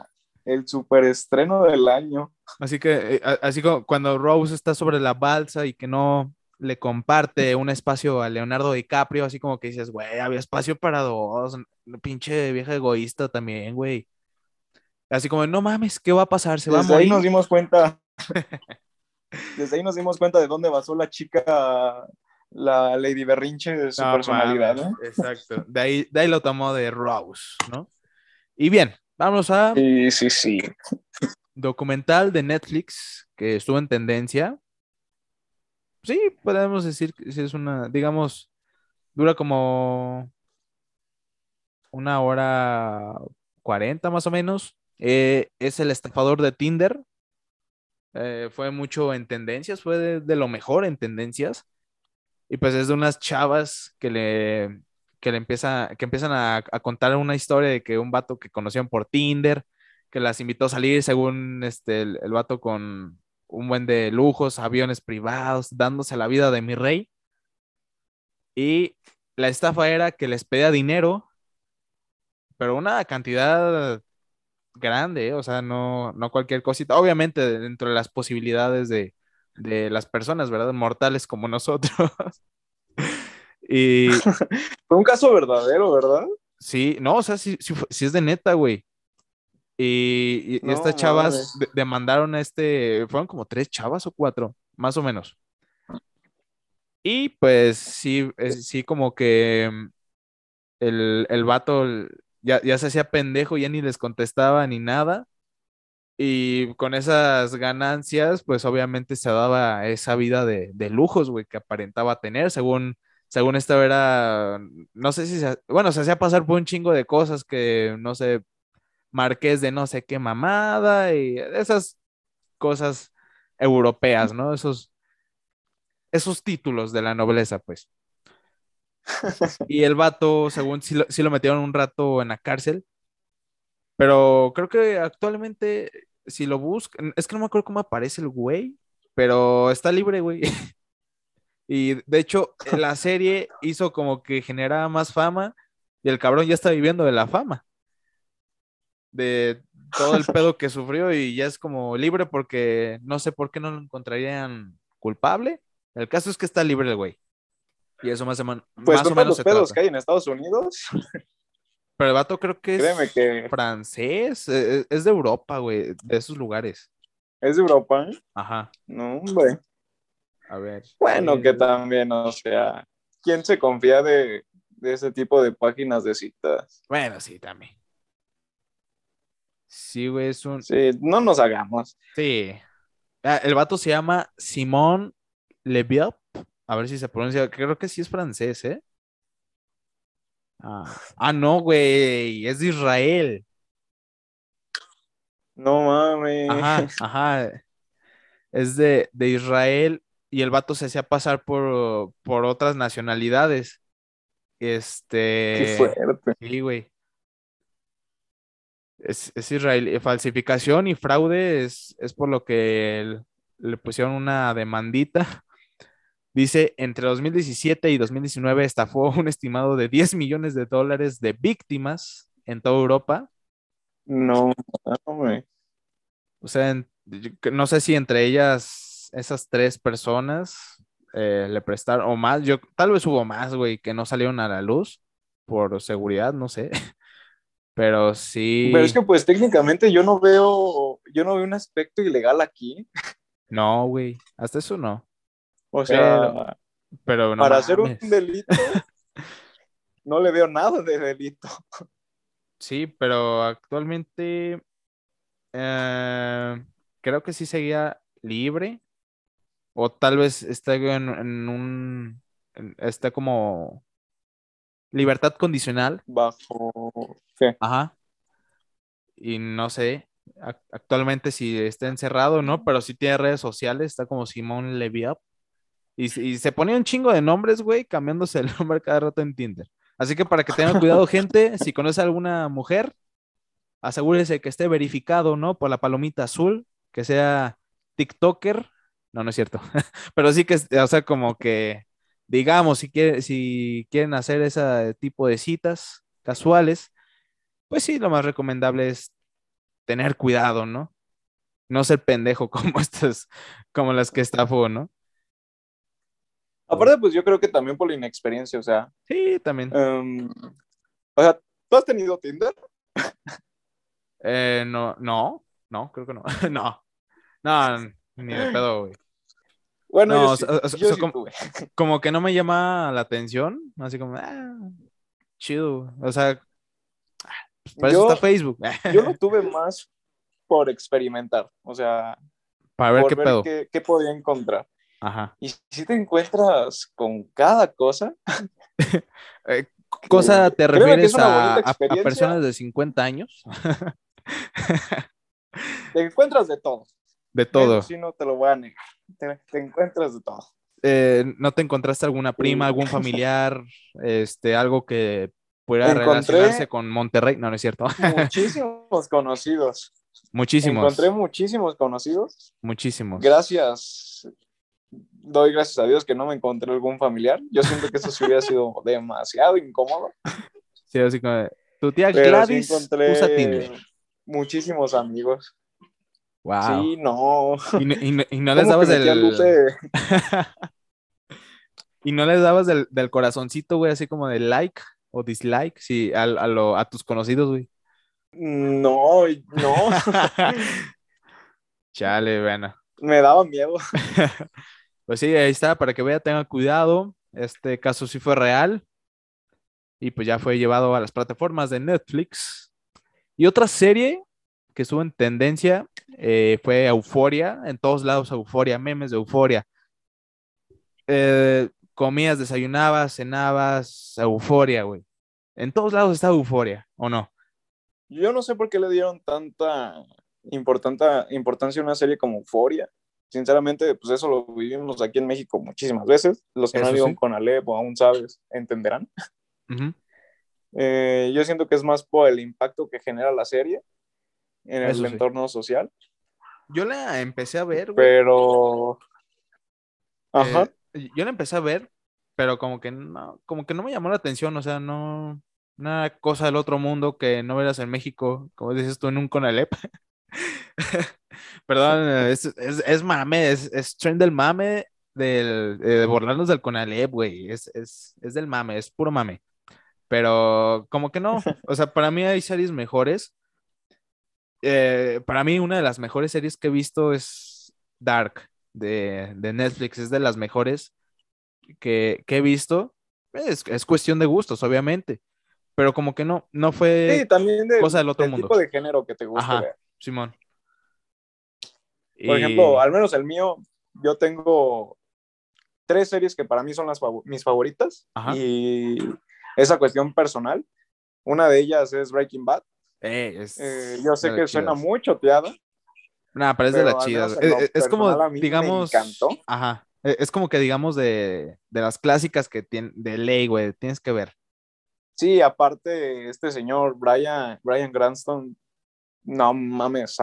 [SPEAKER 3] el superestreno del año.
[SPEAKER 2] Así que, eh, así como cuando Rose está sobre la balsa y que no le comparte un espacio a Leonardo DiCaprio, así como que dices, güey, había espacio para dos, pinche vieja egoísta también, güey. Así como, no mames, ¿qué va a pasar? ¿Se va a
[SPEAKER 3] Desde ahí
[SPEAKER 2] morir?
[SPEAKER 3] nos dimos cuenta. Desde ahí nos dimos cuenta de dónde basó la chica, la Lady Berrinche de su
[SPEAKER 2] No
[SPEAKER 3] personalidad.
[SPEAKER 2] Exacto. De ahí, de ahí lo tomó de Rose, ¿no? Y bien, vamos a
[SPEAKER 3] Sí, sí, sí.
[SPEAKER 2] documental de Netflix que estuvo en tendencia. Sí, podemos decir que es una, digamos, dura como una hora cuarenta más o menos. Eh, es el estafador de Tinder. Eh, fue mucho en tendencias, fue de, lo mejor en tendencias. Y pues es de unas chavas que le, que le empieza, que empiezan a, contar una historia de que un vato que conocieron por Tinder, que las invitó a salir según este, el, el vato con un buen de lujos, aviones privados, dándose la vida de mi rey. Y la estafa era que les pedía dinero, pero una cantidad grande, ¿eh? o sea, no, no cualquier cosita. Obviamente dentro de las posibilidades de, de las personas, ¿verdad? Mortales como nosotros. y
[SPEAKER 3] Fue un caso verdadero, ¿verdad?
[SPEAKER 2] sí, no, o sea, sí, sí, es de neta, güey. Y, y- y
[SPEAKER 3] No
[SPEAKER 2] estas chavas de- demandaron a este, fueron como tres chavas o cuatro, más o menos. Y pues sí, sí como que mm, el, el vato ya, ya se hacía pendejo, ya ni les contestaba ni nada. Y con esas ganancias, pues obviamente se daba esa vida de, de lujos, güey, que aparentaba tener, según, según esto era, no sé si, se, bueno, se hacía pasar por un chingo de cosas que, no sé, marqués de no sé qué mamada y esas cosas europeas, ¿no? Esos, esos títulos de la nobleza, pues. Y el vato, según sí lo, lo metieron un rato en la cárcel, pero creo que actualmente, si lo buscan, es que no me acuerdo cómo aparece el güey, pero está libre, güey. Y de hecho, la serie hizo como que generaba más fama y el cabrón ya está viviendo de la fama. De todo el pedo que sufrió y ya es como libre porque no sé por qué no lo encontrarían culpable. El caso es que está libre el güey. Y eso más man-
[SPEAKER 3] Pues
[SPEAKER 2] más o
[SPEAKER 3] los pedos
[SPEAKER 2] trata.
[SPEAKER 3] que hay en Estados Unidos,
[SPEAKER 2] Pero el vato creo que es
[SPEAKER 3] créeme que
[SPEAKER 2] francés, eh, eh, es de Europa, güey, de esos lugares.
[SPEAKER 3] es de Europa. ¿eh?
[SPEAKER 2] Ajá,
[SPEAKER 3] No, hombre.
[SPEAKER 2] a ver.
[SPEAKER 3] Bueno,
[SPEAKER 2] Eh,
[SPEAKER 3] que también, o sea, ¿quién se confía de, de ese tipo de páginas de citas?
[SPEAKER 2] Bueno, sí, también. Sí, güey, es un...
[SPEAKER 3] Sí, no nos hagamos.
[SPEAKER 2] Sí. Ah, el vato se llama Simón Leviop. A ver si se pronuncia. Creo que sí es francés, ¿eh? Ah, ah, no, güey. Es de Israel.
[SPEAKER 3] No mames.
[SPEAKER 2] Ajá, ajá. Es de, de Israel y el vato se hacía pasar por, por otras nacionalidades.
[SPEAKER 3] Qué
[SPEAKER 2] Este.
[SPEAKER 3] fuerte.
[SPEAKER 2] Sí, güey. Es, es israelí. Falsificación y fraude es, es por lo que el- le pusieron una demandita. Dice, entre 2017 y 2019 estafó un estimado de 10 millones de dólares de víctimas en toda Europa.
[SPEAKER 3] No mames.
[SPEAKER 2] O sea, en- no sé si entre ellas, esas tres personas, eh, le prestaron, o más, yo, tal vez hubo más, güey, que no salieron a la luz por seguridad, no sé. Pero sí.
[SPEAKER 3] Pero es que pues técnicamente yo no veo, yo no veo un aspecto ilegal aquí.
[SPEAKER 2] No, güey, hasta eso no.
[SPEAKER 3] O sea,
[SPEAKER 2] Pero- Pero no
[SPEAKER 3] para hacer un delito, no le veo nada de delito.
[SPEAKER 2] Sí, pero actualmente eh, creo que sí seguía libre. O tal vez está en, en un. en- está como. Libertad condicional.
[SPEAKER 3] Bajo.
[SPEAKER 2] Ajá. Y no sé ac- actualmente si está encerrado o no, pero sí tiene redes sociales. Está como Simón Leviap. Y, se- y se ponía un chingo de nombres, güey, cambiándose el nombre cada rato en Tinder. Así que para que tengan cuidado, gente, si conoce a alguna mujer, asegúrese que esté verificado, ¿no? Por la palomita azul, que sea TikToker. No, no es cierto. Pero sí que, o sea, como que, digamos, si, quiere- si quieren hacer ese tipo de citas casuales, pues sí, lo más recomendable es tener cuidado, ¿no? No ser pendejo como estas, como las que estafó, ¿no?
[SPEAKER 3] Aparte, pues yo creo que también por la inexperiencia, o sea,
[SPEAKER 2] Sí, también.
[SPEAKER 3] em, o sea, ¿tú has tenido Tinder?
[SPEAKER 2] Eh, no, no, no, creo que no. No, no, ni de pedo, güey.
[SPEAKER 3] Bueno,
[SPEAKER 2] No,
[SPEAKER 3] yo
[SPEAKER 2] o
[SPEAKER 3] sí,
[SPEAKER 2] sea, o sea,
[SPEAKER 3] yo
[SPEAKER 2] o sea,
[SPEAKER 3] sí
[SPEAKER 2] como-
[SPEAKER 3] tuve.
[SPEAKER 2] Como que no me llama la atención, así como, ah, chido. O sea, para eso
[SPEAKER 3] Yo-
[SPEAKER 2] está Facebook.
[SPEAKER 3] Yo lo tuve más por experimentar, o sea,
[SPEAKER 2] Para ver
[SPEAKER 3] por
[SPEAKER 2] qué
[SPEAKER 3] ver
[SPEAKER 2] pedo.
[SPEAKER 3] qué, qué podía encontrar.
[SPEAKER 2] Ajá.
[SPEAKER 3] Y si te encuentras con cada cosa,
[SPEAKER 2] Cosa te refieres a, a- personas de 50 años?
[SPEAKER 3] te encuentras de todo.
[SPEAKER 2] De todo.
[SPEAKER 3] Si no te lo voy a negar. Te, te encuentras de todo.
[SPEAKER 2] Eh, ¿no te encontraste alguna prima, algún familiar, este, algo que pudiera relacionarse con Monterrey? No, no es cierto.
[SPEAKER 3] Muchísimos conocidos.
[SPEAKER 2] Muchísimos.
[SPEAKER 3] Encontré muchísimos conocidos.
[SPEAKER 2] Muchísimos.
[SPEAKER 3] Gracias. Doy gracias a Dios que no me encontré algún familiar. Yo siento que eso sí hubiera sido demasiado incómodo.
[SPEAKER 2] Sí, así como, tu tía
[SPEAKER 3] Pero
[SPEAKER 2] Gladys
[SPEAKER 3] sí encontré
[SPEAKER 2] usa Tinder.
[SPEAKER 3] muchísimos amigos.
[SPEAKER 2] Wow.
[SPEAKER 3] Sí, no.
[SPEAKER 2] Y, no- y no- y no les
[SPEAKER 3] ¿Cómo
[SPEAKER 2] dabas
[SPEAKER 3] a. Luce?
[SPEAKER 2] y no les dabas del, del corazoncito, güey, así como de like o dislike, sí, al- a, lo- a tus conocidos, güey.
[SPEAKER 3] No, no.
[SPEAKER 2] Chale, bueno.
[SPEAKER 3] Me daba miedo.
[SPEAKER 2] Pues sí, ahí está, para que vea, tenga cuidado. Este caso sí fue real. Y pues ya fue llevado a las plataformas de Netflix. Y otra serie que estuvo en tendencia eh, fue Euforia. En todos lados Euforia, memes de Euforia. Eh, comías, desayunabas, cenabas, Euforia, güey. En todos lados está Euforia, ¿o no?
[SPEAKER 3] Yo no sé por qué le dieron tanta importancia a una serie como Euphoria. Sinceramente, pues eso lo vivimos aquí en México muchísimas veces. Los que no
[SPEAKER 2] Eso
[SPEAKER 3] ido
[SPEAKER 2] sí.
[SPEAKER 3] con Alep o aún sabes, entenderán. Eh, yo siento que es más por el impacto que genera la serie en el
[SPEAKER 2] Eso sí.
[SPEAKER 3] entorno social.
[SPEAKER 2] Yo la empecé a ver, güey.
[SPEAKER 3] Pero. Ajá.
[SPEAKER 2] Eh, yo la empecé a ver, pero como que no, como que no me llamó la atención, o sea, no, una cosa del otro mundo que no verás en México, como dices tú, en un Conalep. Perdón, es, es, es mame, es, es trend del mame del, eh, de burlarnos del Conalep, güey, es, es, es del mame, es puro mame. Pero como que no, o sea, para mí hay series mejores. Eh, para mí una de las mejores series que he visto es Dark de, de Netflix, es de las mejores que, que he visto. Es, es cuestión de gustos, obviamente, pero como que no, no fue
[SPEAKER 3] sí, también del,
[SPEAKER 2] cosa del otro
[SPEAKER 3] del
[SPEAKER 2] mundo.
[SPEAKER 3] tipo de género que te gusta
[SPEAKER 2] Ajá. Simón.
[SPEAKER 3] Por
[SPEAKER 2] Y-
[SPEAKER 3] ejemplo, al menos el mío, yo tengo tres series que para mí son las fav- mis favoritas.
[SPEAKER 2] Ajá.
[SPEAKER 3] Y esa cuestión personal. Una de ellas es Breaking Bad.
[SPEAKER 2] Eh, es
[SPEAKER 3] Eh, yo sé que suena muy choteada.
[SPEAKER 2] Nah, pero es de las chidas. Es, es- como, digamos,
[SPEAKER 3] encantó.
[SPEAKER 2] ajá, e- es como que digamos de, de las clásicas que tienen, de ley, güey, tienes que ver.
[SPEAKER 3] Sí, aparte, este señor Brian, Brian Cranston, no mames,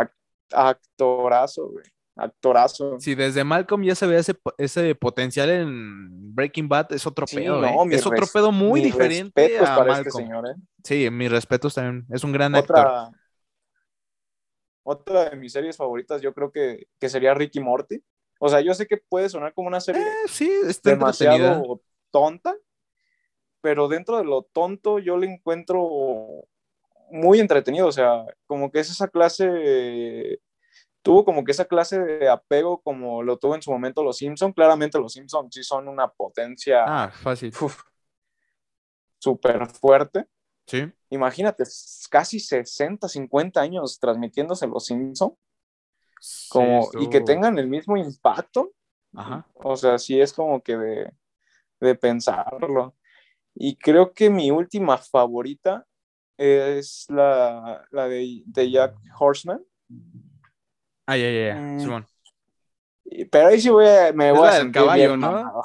[SPEAKER 3] actorazo, güey. Actorazo.
[SPEAKER 2] Si desde Malcolm ya se ve ese, ese potencial en Breaking Bad, es otro
[SPEAKER 3] Sí,
[SPEAKER 2] pedo,
[SPEAKER 3] no,
[SPEAKER 2] ¿eh? Es otro pedo muy diferente a
[SPEAKER 3] para este
[SPEAKER 2] Malcolm.
[SPEAKER 3] señor, ¿eh?
[SPEAKER 2] Sí, mis respetos también. Es un gran actor.
[SPEAKER 3] Otra, otra de mis series favoritas, yo creo que, que sería Ricky Morty. O sea, yo sé que puede sonar como una serie
[SPEAKER 2] Eh, sí,
[SPEAKER 3] demasiado tonta, pero dentro de lo tonto yo le encuentro muy entretenido, o sea, como que es esa clase, tuvo como que esa clase de apego como lo tuvo en su momento los Simpson, claramente los Simpson sí son una potencia
[SPEAKER 2] Ah, fácil.
[SPEAKER 3] súper fuerte.
[SPEAKER 2] Sí.
[SPEAKER 3] Imagínate, casi 60, 50 años transmitiéndose los Simpson, como,
[SPEAKER 2] Sí,
[SPEAKER 3] y que tengan el mismo impacto,
[SPEAKER 2] Ajá.
[SPEAKER 3] o sea, sí es como que de, de pensarlo. Y creo que mi última favorita es la, la de, de Jack Horseman.
[SPEAKER 2] Ah, ya, ya, ya.
[SPEAKER 3] Mm. Pero ahí sí voy a, me
[SPEAKER 2] Es
[SPEAKER 3] voy
[SPEAKER 2] la
[SPEAKER 3] a
[SPEAKER 2] del
[SPEAKER 3] sentir
[SPEAKER 2] caballo,
[SPEAKER 3] bien
[SPEAKER 2] ¿no?
[SPEAKER 3] mamador.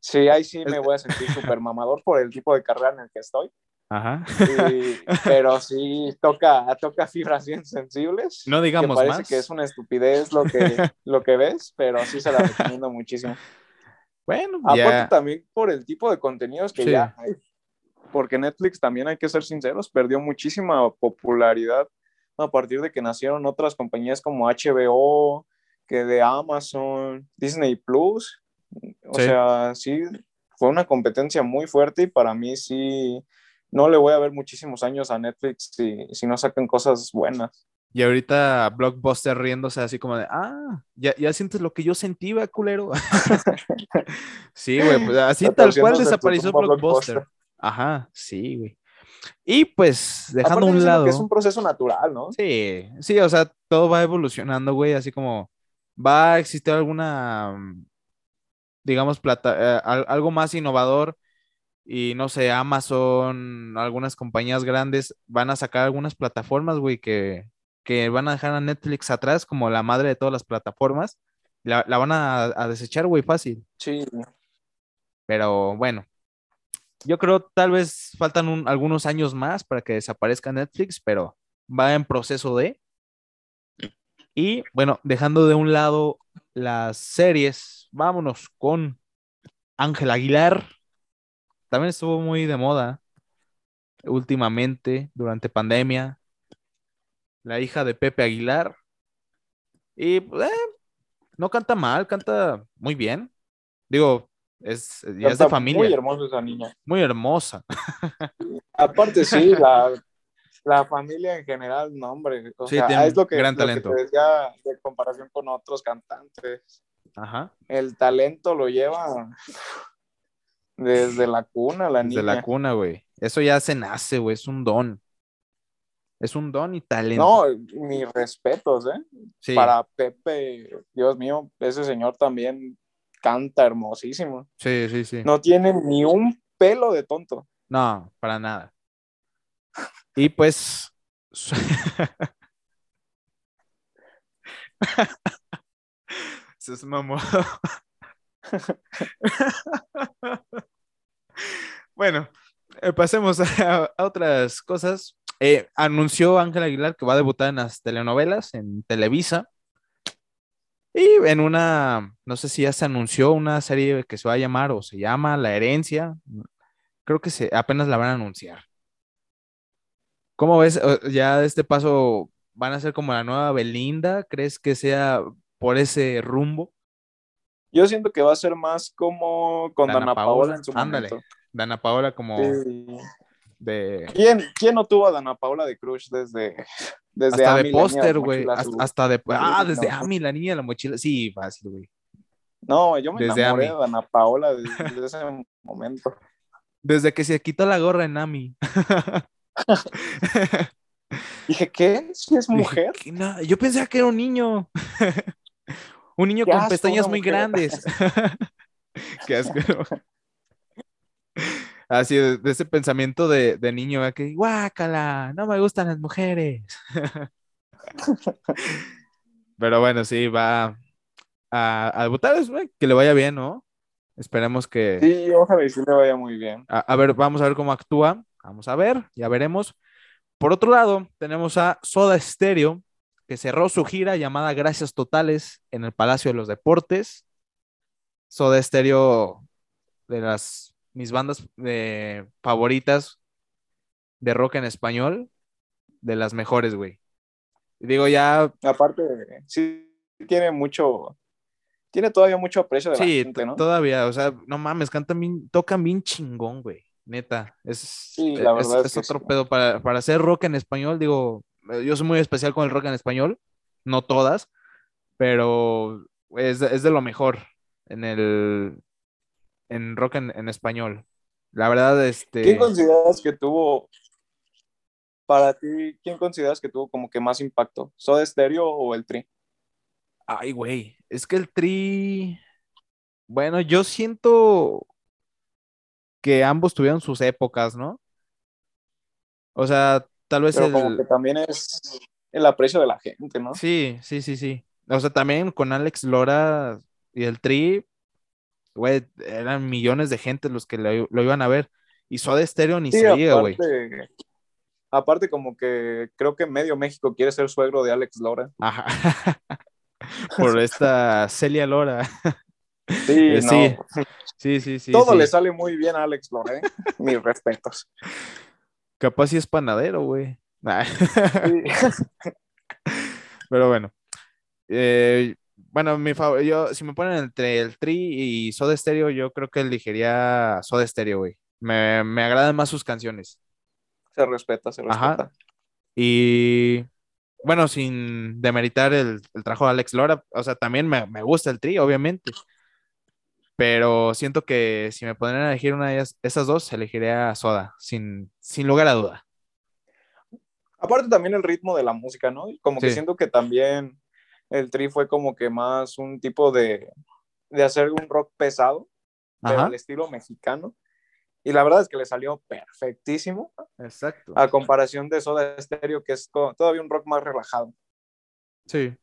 [SPEAKER 3] Sí, ahí sí me voy a sentir súper mamador por el tipo de carrera en el que estoy.
[SPEAKER 2] Ajá.
[SPEAKER 3] Y- pero sí toca, toca fibras bien sensibles.
[SPEAKER 2] No digamos
[SPEAKER 3] que parece
[SPEAKER 2] más.
[SPEAKER 3] que es una estupidez lo que, lo que ves, pero sí se la recomiendo muchísimo.
[SPEAKER 2] Bueno,
[SPEAKER 3] Aparte
[SPEAKER 2] ya.
[SPEAKER 3] también por el tipo de contenidos que
[SPEAKER 2] Sí.
[SPEAKER 3] ya hay. Porque Netflix también hay que ser sinceros, perdió muchísima popularidad a partir de que nacieron otras compañías como HBO, que de Amazon, Disney Plus. O
[SPEAKER 2] Sí.
[SPEAKER 3] sea, sí, fue una competencia muy fuerte y para mí sí, no le voy a ver muchísimos años a Netflix si, si no sacan cosas buenas.
[SPEAKER 2] Y ahorita Blockbuster riéndose así como de, ah, ya, ya sientes lo que yo sentí, va, culero. sí, güey, pues así tal cual desapareció Blockbuster.
[SPEAKER 3] Blockbuster.
[SPEAKER 2] Ajá, sí, güey. Y pues, dejando a un lado.
[SPEAKER 3] que es un proceso natural, ¿no?
[SPEAKER 2] Sí, sí, o sea, todo va evolucionando, güey, así como va a existir alguna, mm, digamos, plata, eh, al- algo más innovador y no sé, Amazon, algunas compañías grandes van a sacar algunas plataformas, güey, que, que van a dejar a Netflix atrás como la madre de todas las plataformas, la, la van a, a desechar, güey, fácil,
[SPEAKER 3] Sí,
[SPEAKER 2] pero bueno. Yo creo tal vez faltan un- algunos años más para que desaparezca Netflix, pero va en proceso de. Y bueno, dejando de un lado las series, vámonos con Ángel Aguilar. También estuvo muy de moda últimamente, durante pandemia. La hija de Pepe Aguilar. Y eh, no canta mal, canta muy bien. Digo, es, ya es de familia,
[SPEAKER 3] Muy
[SPEAKER 2] muy,
[SPEAKER 3] hermosa esa niña.
[SPEAKER 2] hermosa.
[SPEAKER 3] Aparte, sí, la, la familia en general, no, hombre. O
[SPEAKER 2] Sí,
[SPEAKER 3] sea,
[SPEAKER 2] tiene
[SPEAKER 3] es lo que,
[SPEAKER 2] gran
[SPEAKER 3] lo que
[SPEAKER 2] talento.
[SPEAKER 3] te decía de comparación con otros cantantes.
[SPEAKER 2] Ajá.
[SPEAKER 3] El talento lo lleva desde la cuna, la
[SPEAKER 2] Desde
[SPEAKER 3] niña.
[SPEAKER 2] la cuna, güey. Eso ya se nace, güey. Es un don. Es un don y talento.
[SPEAKER 3] No, mis respetos, ¿eh?
[SPEAKER 2] sí,
[SPEAKER 3] Para Pepe, Dios mío, ese señor también canta hermosísimo.
[SPEAKER 2] sí, sí, sí.
[SPEAKER 3] No tiene ni un pelo de tonto.
[SPEAKER 2] No, para nada. Y pues. Se es mamón. bueno, eh, pasemos a, a otras cosas. Eh, anunció Ángel Aguilar que va a debutar en las telenovelas en Televisa. Y en una, no sé si ya se anunció una serie que se va a llamar o se llama La Herencia. Creo que se, apenas la van a anunciar. ¿Cómo ves? Ya de este paso van a ser como la nueva Belinda. ¿Crees que sea por ese rumbo?
[SPEAKER 3] Yo siento que va a ser más como con
[SPEAKER 2] Dana
[SPEAKER 3] Dana,
[SPEAKER 2] Paola,
[SPEAKER 3] Paola, en su
[SPEAKER 2] ándale.
[SPEAKER 3] momento.
[SPEAKER 2] Dana Paola como
[SPEAKER 3] Sí.
[SPEAKER 2] de
[SPEAKER 3] ¿Quién, quién no tuvo a Dana Paola de Crush desde, desde
[SPEAKER 2] hasta de póster, güey. Hasta, de ah, desde
[SPEAKER 3] no.
[SPEAKER 2] Ami, la niña de la mochila. Sí, fácil, güey.
[SPEAKER 3] No, yo me
[SPEAKER 2] Desde
[SPEAKER 3] enamoré
[SPEAKER 2] Amy.
[SPEAKER 3] de Dana Paola desde, desde ese momento.
[SPEAKER 2] Desde que se quitó la gorra en Ami.
[SPEAKER 3] Dije, ¿qué? ¿Si es mujer?
[SPEAKER 2] "¿Qué na- Yo pensaba que era un niño. un niño con pestañas muy
[SPEAKER 3] mujer.
[SPEAKER 2] grandes. Qué asco. Así, de, de ese pensamiento de, de niño, ¿verdad? que guácala, no me gustan las mujeres. Pero bueno, sí, va a, a güey, que le vaya bien, ¿no? Esperemos que...
[SPEAKER 3] Sí, ojalá y sí le vaya muy bien.
[SPEAKER 2] A, a ver, vamos a ver cómo actúa. Vamos a ver, ya veremos. Por otro lado, tenemos a Soda Stereo, que cerró su gira llamada Gracias Totales en el Palacio de los Deportes. Soda Stereo, de las mis bandas eh, favoritas de rock en español, de las mejores, güey. Digo, ya,
[SPEAKER 3] Aparte, sí tiene mucho, tiene todavía mucho aprecio de la
[SPEAKER 2] Sí,
[SPEAKER 3] gente,
[SPEAKER 2] to-
[SPEAKER 3] ¿no?
[SPEAKER 2] todavía, o sea, no mames, cantan bien, tocan bien chingón, güey. Neta, es,
[SPEAKER 3] Sí, la
[SPEAKER 2] es-
[SPEAKER 3] es
[SPEAKER 2] es
[SPEAKER 3] que
[SPEAKER 2] otro
[SPEAKER 3] sí.
[SPEAKER 2] pedo para, para hacer rock en español, digo, yo soy muy especial con el rock en español, no todas, pero es, es de lo mejor en el en rock en, en español. La verdad, este,
[SPEAKER 3] ¿Quién consideras que tuvo, para ti, quién consideras que tuvo como que más impacto? ¿Soda Stereo o el Tri?
[SPEAKER 2] ay, güey, es que el tri, bueno, yo siento que ambos tuvieron sus épocas, ¿no? O sea, tal vez
[SPEAKER 3] Pero
[SPEAKER 2] el...
[SPEAKER 3] como que también es el aprecio de la gente, ¿no?
[SPEAKER 2] Sí, sí, sí, sí. O sea, también con Alex Lora y el Tri, güey, eran millones de gente los que lo, lo iban a ver. Y Soda Stereo ni
[SPEAKER 3] Sí,
[SPEAKER 2] se diga, güey.
[SPEAKER 3] aparte, como que creo que medio México quiere ser suegro de Alex Lora.
[SPEAKER 2] Ajá. Por esta Celia Lora.
[SPEAKER 3] Sí,
[SPEAKER 2] Eh,
[SPEAKER 3] no.
[SPEAKER 2] sí, sí, sí, sí.
[SPEAKER 3] Todo
[SPEAKER 2] sí.
[SPEAKER 3] le sale muy bien a Alex Lora, ¿eh? Mis respetos.
[SPEAKER 2] Capaz si es panadero, güey. Nah.
[SPEAKER 3] Sí.
[SPEAKER 2] Pero bueno. Eh, bueno, mi favor, yo, si me ponen entre el Tri y Soda Stereo, yo creo que elegiría Soda Stereo, güey. Me, me agradan más sus canciones.
[SPEAKER 3] Se respeta, se
[SPEAKER 2] Ajá.
[SPEAKER 3] respeta.
[SPEAKER 2] Y bueno, sin demeritar el, el trabajo de Alex Lora, o sea, también me, me gusta el Tri, obviamente. Pero siento que si me pondrían a elegir una de ellas- esas dos, elegiría Soda, sin, sin lugar a duda.
[SPEAKER 3] Aparte también el ritmo de la música, ¿no? Como que siento que también el Tri fue como que más un tipo de, de hacer un rock pesado, pero al estilo mexicano. Y la verdad es que le salió perfectísimo
[SPEAKER 2] exacto.
[SPEAKER 3] a comparación de Soda Stereo, que es todavía un rock más relajado.
[SPEAKER 2] Sí.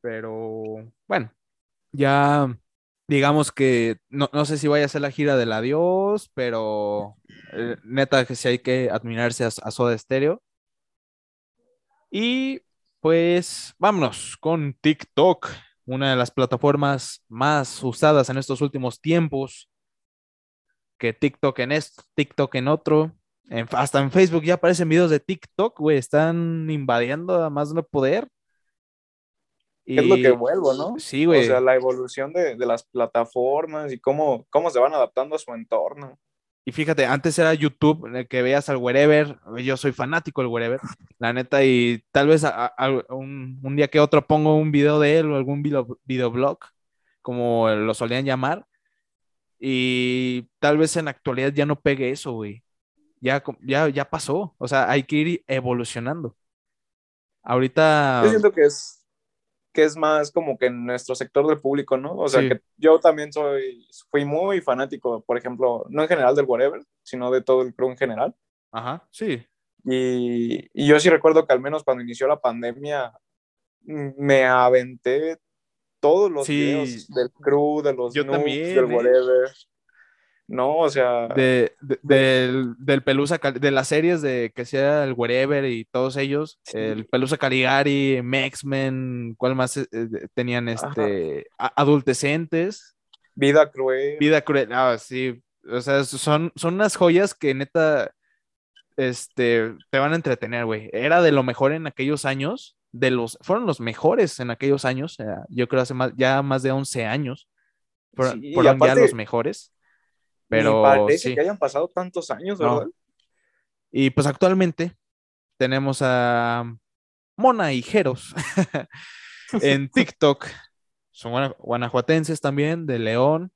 [SPEAKER 2] Pero bueno, ya digamos que no, no sé si vaya a ser la gira del adiós, pero eh, neta que sí hay que admirarse a, a Soda Stereo. Y pues vámonos con TikTok, una de las plataformas más usadas en estos últimos tiempos. Que TikTok en esto, TikTok en otro. En- hasta en Facebook ya aparecen videos de TikTok, güey. Están invadiendo a más no poder.
[SPEAKER 3] Es lo que vuelvo, ¿no?
[SPEAKER 2] Sí, güey.
[SPEAKER 3] O sea, la evolución de, de las plataformas y cómo, cómo se van adaptando a su entorno.
[SPEAKER 2] Y fíjate, antes era YouTube, en el que veías al wherever. Yo soy fanático del wherever, la neta, y tal vez a- un, un día que otro pongo un video de él o algún video, videoblog, como lo solían llamar. Y tal vez en actualidad ya no pegue eso, güey. Ya, ya, ya pasó. O sea, hay que ir evolucionando. Ahorita.
[SPEAKER 3] Yo siento que es, que es más como que en nuestro sector del público, ¿no? O sea,
[SPEAKER 2] Sí.
[SPEAKER 3] que yo también soy, fui muy fanático, por ejemplo, no en general del whatever, sino de todo el crew en general.
[SPEAKER 2] Ajá, sí.
[SPEAKER 3] Y, y yo sí recuerdo que al menos cuando inició la pandemia, me aventé todos los
[SPEAKER 2] Sí.
[SPEAKER 3] videos del crew, de los
[SPEAKER 2] Yo
[SPEAKER 3] noobs,
[SPEAKER 2] también,
[SPEAKER 3] del
[SPEAKER 2] ¿eh?
[SPEAKER 3] whatever. No, o sea,
[SPEAKER 2] de, de- del, del Pelusa, de las series de que sea el Wherever y todos ellos, el Pelusa Caligari, X-Men, ¿cuál más eh, eh, tenían este a- adultecentes?
[SPEAKER 3] vida cruel.
[SPEAKER 2] Vida cruel, ah, sí, o sea, son, son unas joyas que neta este, te van a entretener, güey. Era de lo mejor en aquellos años, de los, fueron los mejores en aquellos años, eh, yo creo hace más, ya más de 11 años, fueron,
[SPEAKER 3] Sí,
[SPEAKER 2] ya los mejores.
[SPEAKER 3] Ni
[SPEAKER 2] Pero
[SPEAKER 3] parece
[SPEAKER 2] sí.
[SPEAKER 3] que hayan pasado tantos años,
[SPEAKER 2] No.
[SPEAKER 3] ¿verdad?
[SPEAKER 2] Y pues actualmente tenemos a Mona y Jeros en TikTok. Son guana- guanajuatenses también, de León.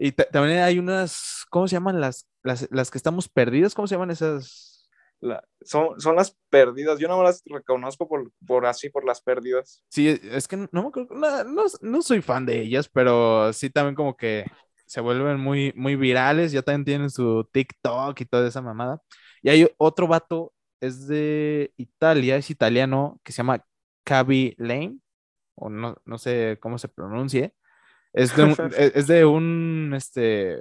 [SPEAKER 2] Y ta- también hay unas, ¿cómo se llaman las, las, las que estamos perdidas? ¿Cómo se llaman esas?
[SPEAKER 3] La- son, son las perdidas. Yo no las reconozco por, por así, por las perdidas.
[SPEAKER 2] Sí, es que no, no, no- no soy fan de ellas, pero sí también como que se vuelven muy, muy virales. Ya también tienen su TikTok y toda esa mamada. Y hay otro vato, es de Italia, es italiano, que se llama Cavi Lane, o no, no sé cómo se pronuncie. Es de un, es es de un, este,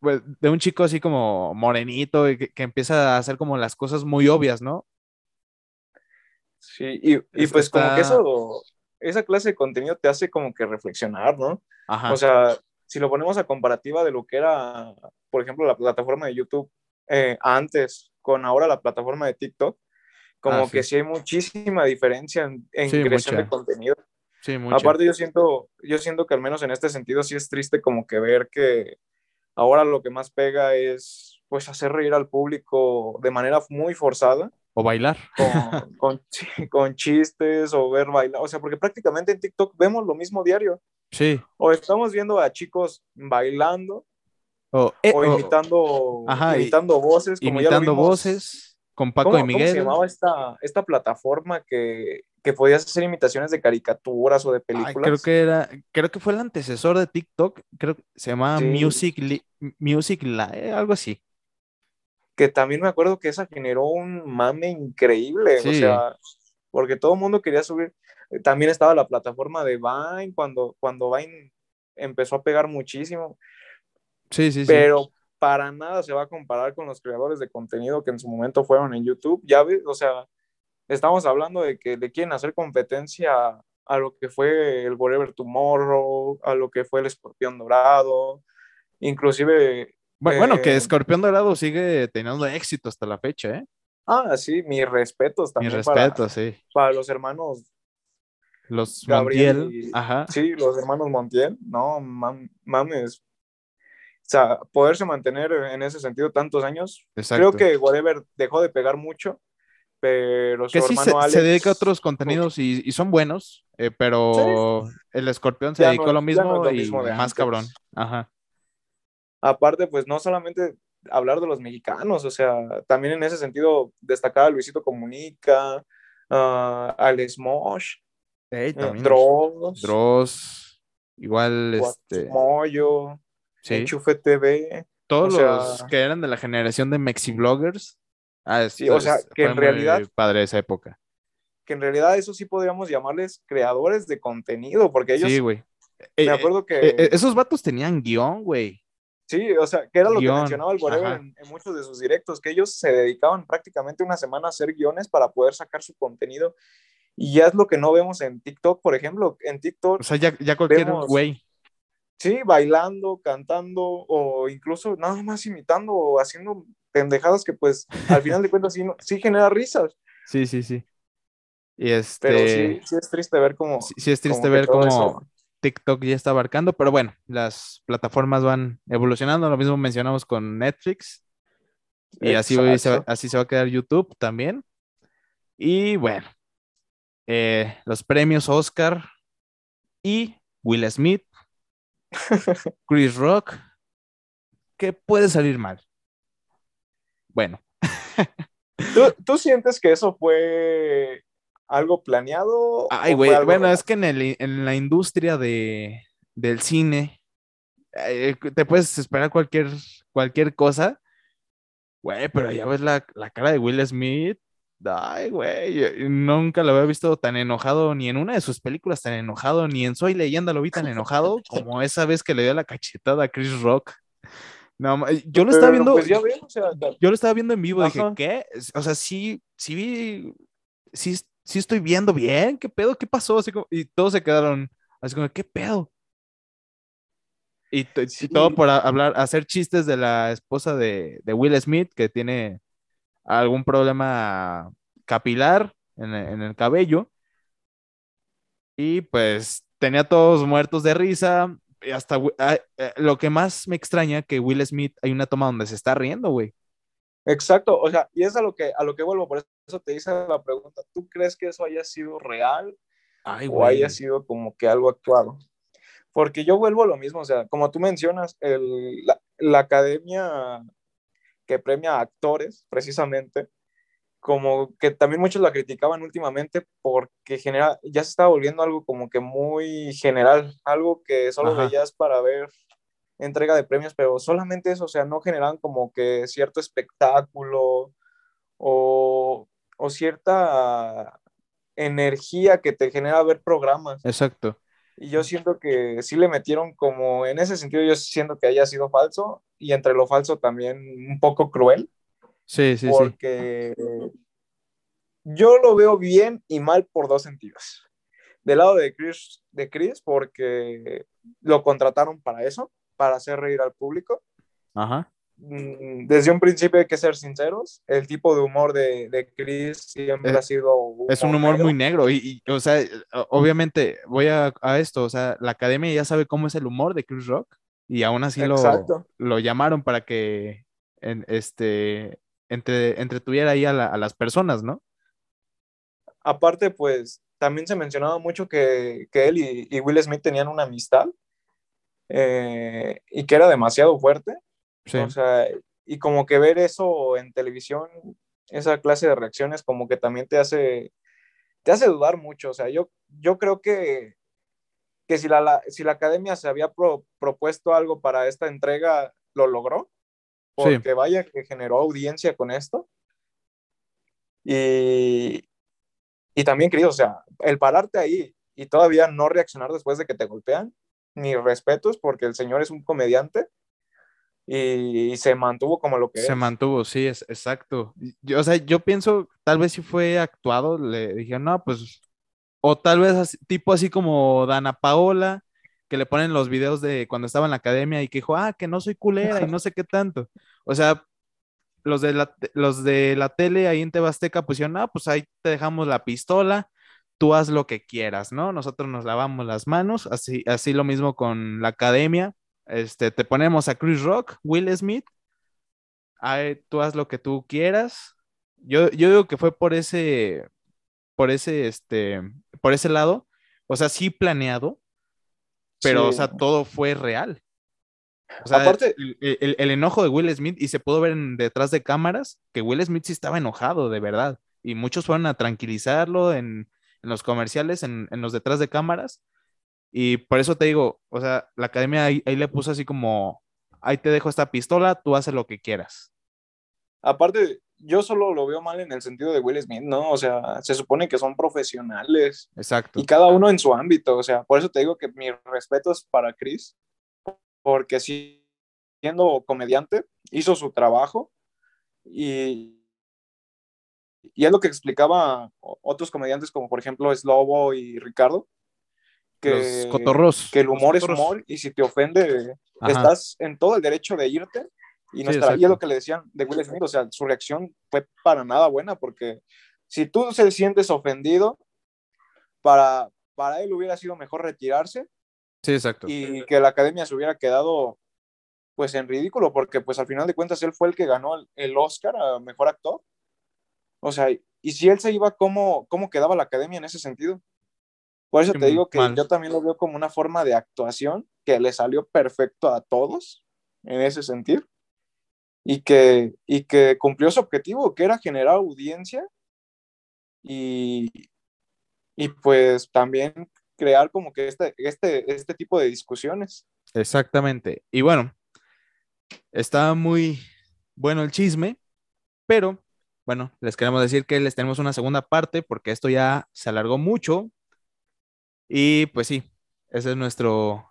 [SPEAKER 2] pues, de un chico así como morenito que, que empieza a hacer como las cosas muy obvias, ¿no?
[SPEAKER 3] Sí, y, y
[SPEAKER 2] Es-
[SPEAKER 3] pues como que eso, esa clase de contenido te hace como que reflexionar, ¿no?
[SPEAKER 2] Ajá.
[SPEAKER 3] O sea, si lo ponemos a comparativa de lo que era, por ejemplo, la plataforma de YouTube eh, antes con ahora la plataforma de TikTok, como
[SPEAKER 2] Ah,
[SPEAKER 3] que
[SPEAKER 2] sí.
[SPEAKER 3] hay muchísima diferencia en, en
[SPEAKER 2] Sí,
[SPEAKER 3] creación
[SPEAKER 2] mucha.
[SPEAKER 3] de contenido.
[SPEAKER 2] Sí, mucho.
[SPEAKER 3] Aparte yo siento, yo siento que al menos en este sentido sí es triste como que ver que ahora lo que más pega es pues hacer reír al público de manera muy forzada,
[SPEAKER 2] O bailar.
[SPEAKER 3] con, con, con chistes o ver bailar, o sea, porque prácticamente en TikTok vemos lo mismo diario,
[SPEAKER 2] Sí.
[SPEAKER 3] o estamos viendo a chicos bailando
[SPEAKER 2] O, eh,
[SPEAKER 3] o imitando,
[SPEAKER 2] Ajá,
[SPEAKER 3] imitando voces, como ya lo
[SPEAKER 2] imitando
[SPEAKER 3] vimos.
[SPEAKER 2] voces con Paco
[SPEAKER 3] ¿Cómo,
[SPEAKER 2] y
[SPEAKER 3] cómo se
[SPEAKER 2] Miguel.
[SPEAKER 3] llamaba esta, esta plataforma que, que podías hacer imitaciones de caricaturas o de
[SPEAKER 2] Ay,
[SPEAKER 3] películas?
[SPEAKER 2] creo que era, creo que fue el antecesor de TikTok, creo que se llamaba
[SPEAKER 3] Sí.
[SPEAKER 2] Music, Li- Music Live, algo así.
[SPEAKER 3] que también me acuerdo que esa generó un mame increíble, o sea, porque todo el mundo quería subir. También estaba la plataforma de Vine cuando, cuando Vine empezó a pegar muchísimo,
[SPEAKER 2] Sí, sí, sí.
[SPEAKER 3] pero para nada se va a comparar con los creadores de contenido que en su momento fueron en YouTube. Ya ves, o sea, estamos hablando de que le quieren hacer competencia a lo que fue el Whatever Tomorrow, a lo que fue el Escorpión Dorado, inclusive
[SPEAKER 2] Bu- Bueno, que
[SPEAKER 3] eh,
[SPEAKER 2] Escorpión Dorado sigue teniendo éxito hasta la fecha, ¿eh?
[SPEAKER 3] Ah, sí, mis respetos también para,
[SPEAKER 2] respeto, sí.
[SPEAKER 3] para los hermanos,
[SPEAKER 2] Los
[SPEAKER 3] Gabriel
[SPEAKER 2] Montiel,
[SPEAKER 3] y-
[SPEAKER 2] ajá.
[SPEAKER 3] sí, los hermanos Montiel, no, mam- mames. O sea, poderse mantener en ese sentido tantos años,
[SPEAKER 2] Exacto.
[SPEAKER 3] creo que Whatever dejó de pegar mucho, pero su
[SPEAKER 2] que sí se,
[SPEAKER 3] hermano
[SPEAKER 2] se
[SPEAKER 3] Alex,
[SPEAKER 2] dedica a otros contenidos y, y son buenos, eh, pero el Escorpión se
[SPEAKER 3] Ya
[SPEAKER 2] dedicó
[SPEAKER 3] no-
[SPEAKER 2] a lo mismo
[SPEAKER 3] no lo
[SPEAKER 2] y
[SPEAKER 3] mismo de
[SPEAKER 2] más cabrón. Ajá.
[SPEAKER 3] aparte, pues no solamente hablar de los mexicanos, o sea, también en ese sentido destacar a Luisito Comunica, ah, al Smosh,
[SPEAKER 2] Ey,
[SPEAKER 3] eh,
[SPEAKER 2] también.
[SPEAKER 3] Dross,
[SPEAKER 2] Dross, igual, este,
[SPEAKER 3] Moyo,
[SPEAKER 2] sí,
[SPEAKER 3] Enchufe TV,
[SPEAKER 2] todos
[SPEAKER 3] o sea-
[SPEAKER 2] los que eran de la generación de Mexibloggers. Ah,
[SPEAKER 3] Sí, o sea, que en realidad-
[SPEAKER 2] padre esa época.
[SPEAKER 3] que en realidad eso sí podríamos llamarles creadores de contenido, porque ellos,
[SPEAKER 2] Sí, güey.
[SPEAKER 3] me
[SPEAKER 2] Eh,
[SPEAKER 3] acuerdo que,
[SPEAKER 2] eh, esos vatos tenían guion, güey.
[SPEAKER 3] sí, o sea, que era lo
[SPEAKER 2] guion,
[SPEAKER 3] que mencionaba el en, en muchos de sus directos, que ellos se dedicaban prácticamente una semana a hacer guiones para poder sacar su contenido, y ya es lo que no vemos en TikTok, por ejemplo, en TikTok,
[SPEAKER 2] O sea, ya, ya cualquier
[SPEAKER 3] Vemos-
[SPEAKER 2] güey.
[SPEAKER 3] sí, bailando, cantando, o incluso nada más imitando o haciendo pendejadas que pues al final de cuentas sí, no- sí genera risas,
[SPEAKER 2] Sí, sí, sí. Y este.
[SPEAKER 3] pero sí, sí es triste ver cómo...
[SPEAKER 2] sí, sí es triste ver cómo
[SPEAKER 3] eso-
[SPEAKER 2] TikTok ya está abarcando, pero bueno, las plataformas van evolucionando. Lo mismo mencionamos con Netflix. Y así, así se va a quedar YouTube también. Y bueno, eh, los premios Oscar y Will Smith, Chris Rock. ¿Qué puede salir mal? Bueno,
[SPEAKER 3] ¿Tú, tú sientes que eso fue algo planeado?
[SPEAKER 2] Ay, güey, bueno,
[SPEAKER 3] real?
[SPEAKER 2] es que en, el- en la industria de, del cine eh, te puedes esperar cualquier, cualquier cosa, güey, pero ya ves la, la cara de Will Smith, ay, güey, yo nunca lo había visto tan enojado, ni en una de sus películas tan enojado, ni en Soy Leyenda lo vi tan enojado como esa vez que le dio la cachetada a Chris Rock. No, yo lo estaba viendo,
[SPEAKER 3] Pues ya ves, o sea,
[SPEAKER 2] yo lo estaba viendo en vivo, dije. ¿qué? O sea, sí, sí vi, sí, sí estoy viendo bien, ¿qué pedo? ¿Qué pasó? Así como, y todos se quedaron así como, ¿qué pedo? Y, todo por hablar, hacer chistes de la esposa de, de Will Smith que tiene algún problema capilar en, el- en el cabello. Y pues tenía todos muertos de risa. Y hasta eh, lo que más me extraña que Will Smith hay una toma donde se está riendo, güey.
[SPEAKER 3] exacto, o sea, y es a lo que a lo que vuelvo, por eso te hice la pregunta, ¿tú crees que eso haya sido real
[SPEAKER 2] Ay,
[SPEAKER 3] o haya sido como que algo actuado? Porque yo vuelvo a lo mismo, o sea, como tú mencionas, el- la, la academia que premia a actores, precisamente, como que también muchos la criticaban últimamente porque genera, ya se estaba volviendo algo como que muy general, algo que solo
[SPEAKER 2] Ajá.
[SPEAKER 3] veías para ver entrega de premios, pero solamente eso, o sea, no generaban como que cierto espectáculo o, o cierta energía que te genera ver programas.
[SPEAKER 2] Exacto.
[SPEAKER 3] Y yo siento que sí le metieron como, en ese sentido yo siento que haya sido falso y entre lo falso también un poco cruel,
[SPEAKER 2] Sí, sí, sí.
[SPEAKER 3] porque yo lo veo bien y mal por dos sentidos. Del lado de Chris, de Chris, porque lo contrataron para eso, para hacer reír al público.
[SPEAKER 2] Ajá.
[SPEAKER 3] Mm, desde un principio hay que ser sinceros, el tipo de humor de, de Chris siempre
[SPEAKER 2] Eh,
[SPEAKER 3] ha sido...
[SPEAKER 2] Es un humor
[SPEAKER 3] negro.
[SPEAKER 2] muy negro y, y, o sea, obviamente voy a, a esto, o sea, la academia ya sabe cómo es el humor de Chris Rock y aún así lo, lo llamaron para que en, este, entre, entretuviera ahí a, la- a las personas, ¿no?
[SPEAKER 3] Aparte, pues también se mencionaba mucho que, que él y, y Will Smith tenían una amistad eh, y que era demasiado fuerte.
[SPEAKER 2] Sí.
[SPEAKER 3] O sea, y como que ver eso en televisión, esa clase de reacciones, como que también te hace, te hace dudar mucho. O sea, yo, yo creo que, que si, la, la- si la academia se había pro- propuesto algo para esta entrega, lo logró.
[SPEAKER 2] Sí.
[SPEAKER 3] Porque vaya que generó audiencia con esto. Y, y también, querido, o sea, el pararte ahí y todavía no reaccionar después de que te golpean, mis respetos, porque el señor es un comediante y, se mantuvo como lo que
[SPEAKER 2] Se
[SPEAKER 3] es.
[SPEAKER 2] mantuvo, sí, es exacto. Yo, o sea, yo pienso, tal vez si fue actuado, le dije, no, pues, o tal vez así- tipo así como Dana Paola, que le ponen los videos de cuando estaba en la academia y que dijo, ah, que no soy culera y no sé qué tanto. O sea, los de la, los de la tele ahí en Tebasteca pusieron, ah, pues ahí te dejamos la pistola, tú haz lo que quieras, ¿no? Nosotros nos lavamos las manos, así, así lo mismo con la academia. Este, te ponemos a Chris Rock, Will Smith, tú haz lo que tú quieras. Yo, yo digo que fue por ese, por ese, este, por ese lado, o sea, sí planeado, pero, o
[SPEAKER 3] Sí.
[SPEAKER 2] sea, todo fue real. O sea,
[SPEAKER 3] Aparte-
[SPEAKER 2] el, el- el enojo de Will Smith, y se pudo ver en- detrás de cámaras, que Will Smith sí estaba enojado, de verdad. Y muchos fueron a tranquilizarlo en, en los comerciales, en, en los detrás de cámaras. Y por eso te digo, o sea, la academia ahí, ahí le puso así como, ahí te dejo esta pistola, tú haces lo que quieras.
[SPEAKER 3] Aparte, yo solo lo veo mal en el sentido de Will Smith, ¿no? O sea, se supone que son profesionales
[SPEAKER 2] Exacto.
[SPEAKER 3] y cada uno en su ámbito. O sea, por eso te digo que mis respetos para Chris, porque sí, siendo comediante, hizo su trabajo y, y es lo que explicaba otros comediantes, como por ejemplo Slobo y Ricardo, que,
[SPEAKER 2] los cotorros.
[SPEAKER 3] que el humor es humor y si te ofende,
[SPEAKER 2] Ajá.
[SPEAKER 3] estás en todo el derecho de irte. Y, no
[SPEAKER 2] Sí,
[SPEAKER 3] estará- y es lo que le decían de Will Smith, o sea, su reacción fue para nada buena, porque si tú se sientes ofendido, para, para él hubiera sido mejor retirarse
[SPEAKER 2] Sí, exacto.
[SPEAKER 3] y que la academia se hubiera quedado pues en ridículo, porque pues al final de cuentas él fue el que ganó el, el Oscar a Mejor Actor. O sea, y si él se iba, ¿cómo, cómo quedaba la academia en ese sentido? Por eso te digo que
[SPEAKER 2] mal.
[SPEAKER 3] yo también lo veo como una forma de actuación que le salió perfecto a todos en ese sentido y que, y que cumplió su objetivo, que era generar audiencia y, y pues también crear como que este, este, este tipo de discusiones.
[SPEAKER 2] Exactamente. Y bueno, está muy bueno el chisme, pero bueno, les queremos decir que les tenemos una segunda parte porque esto ya se alargó mucho. Y pues sí, ese es nuestro...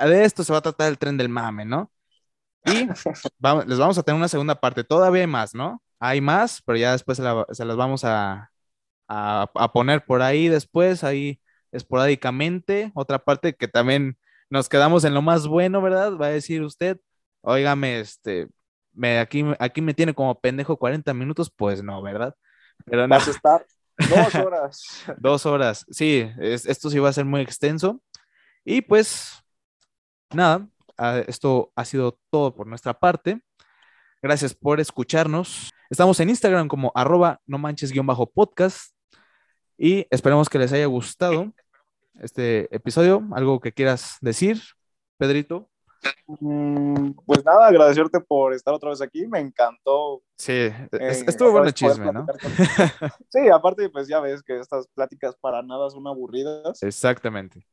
[SPEAKER 2] De esto se va a tratar el tren del mame, ¿no? Y vamos- les vamos a tener una segunda parte. Todavía hay más, ¿no? Hay más, pero ya después se, la- se las vamos a, a, a poner por ahí después, ahí esporádicamente. Otra parte que también nos quedamos en lo más bueno, ¿verdad? Va a decir usted, óigame, este, me, aquí, aquí me tiene como pendejo 40 minutos, pues no, ¿verdad? Pero no,
[SPEAKER 3] Vas a estar dos horas.
[SPEAKER 2] dos horas. Sí, es- esto sí va a ser muy extenso. Y pues, nada, esto ha sido todo por nuestra parte. Gracias por escucharnos. Estamos en Instagram como arroba no manches guion bajo podcast. Y esperemos que les haya gustado este episodio. ¿Algo que quieras decir, Pedrito?
[SPEAKER 3] Mm, Pues nada, agradecerte por estar otra vez aquí. Me encantó.
[SPEAKER 2] Sí,
[SPEAKER 3] eh,
[SPEAKER 2] es- estuvo bueno el chisme, ¿no?
[SPEAKER 3] Sí, aparte, pues ya ves que estas pláticas para nada son aburridas.
[SPEAKER 2] Exactamente.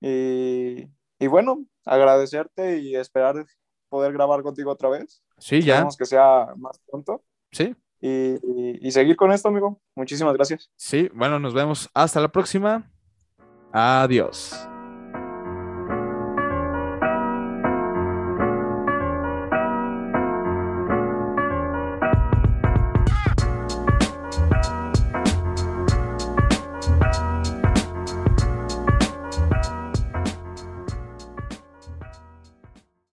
[SPEAKER 3] Y, y bueno, agradecerte y esperar poder grabar contigo otra vez.
[SPEAKER 2] Sí, ya.
[SPEAKER 3] Esperemos que sea más pronto.
[SPEAKER 2] Sí,
[SPEAKER 3] Y, y- y seguir con esto, amigo. Muchísimas gracias.
[SPEAKER 2] sí. Bueno, nos vemos. Hasta la próxima. Adiós.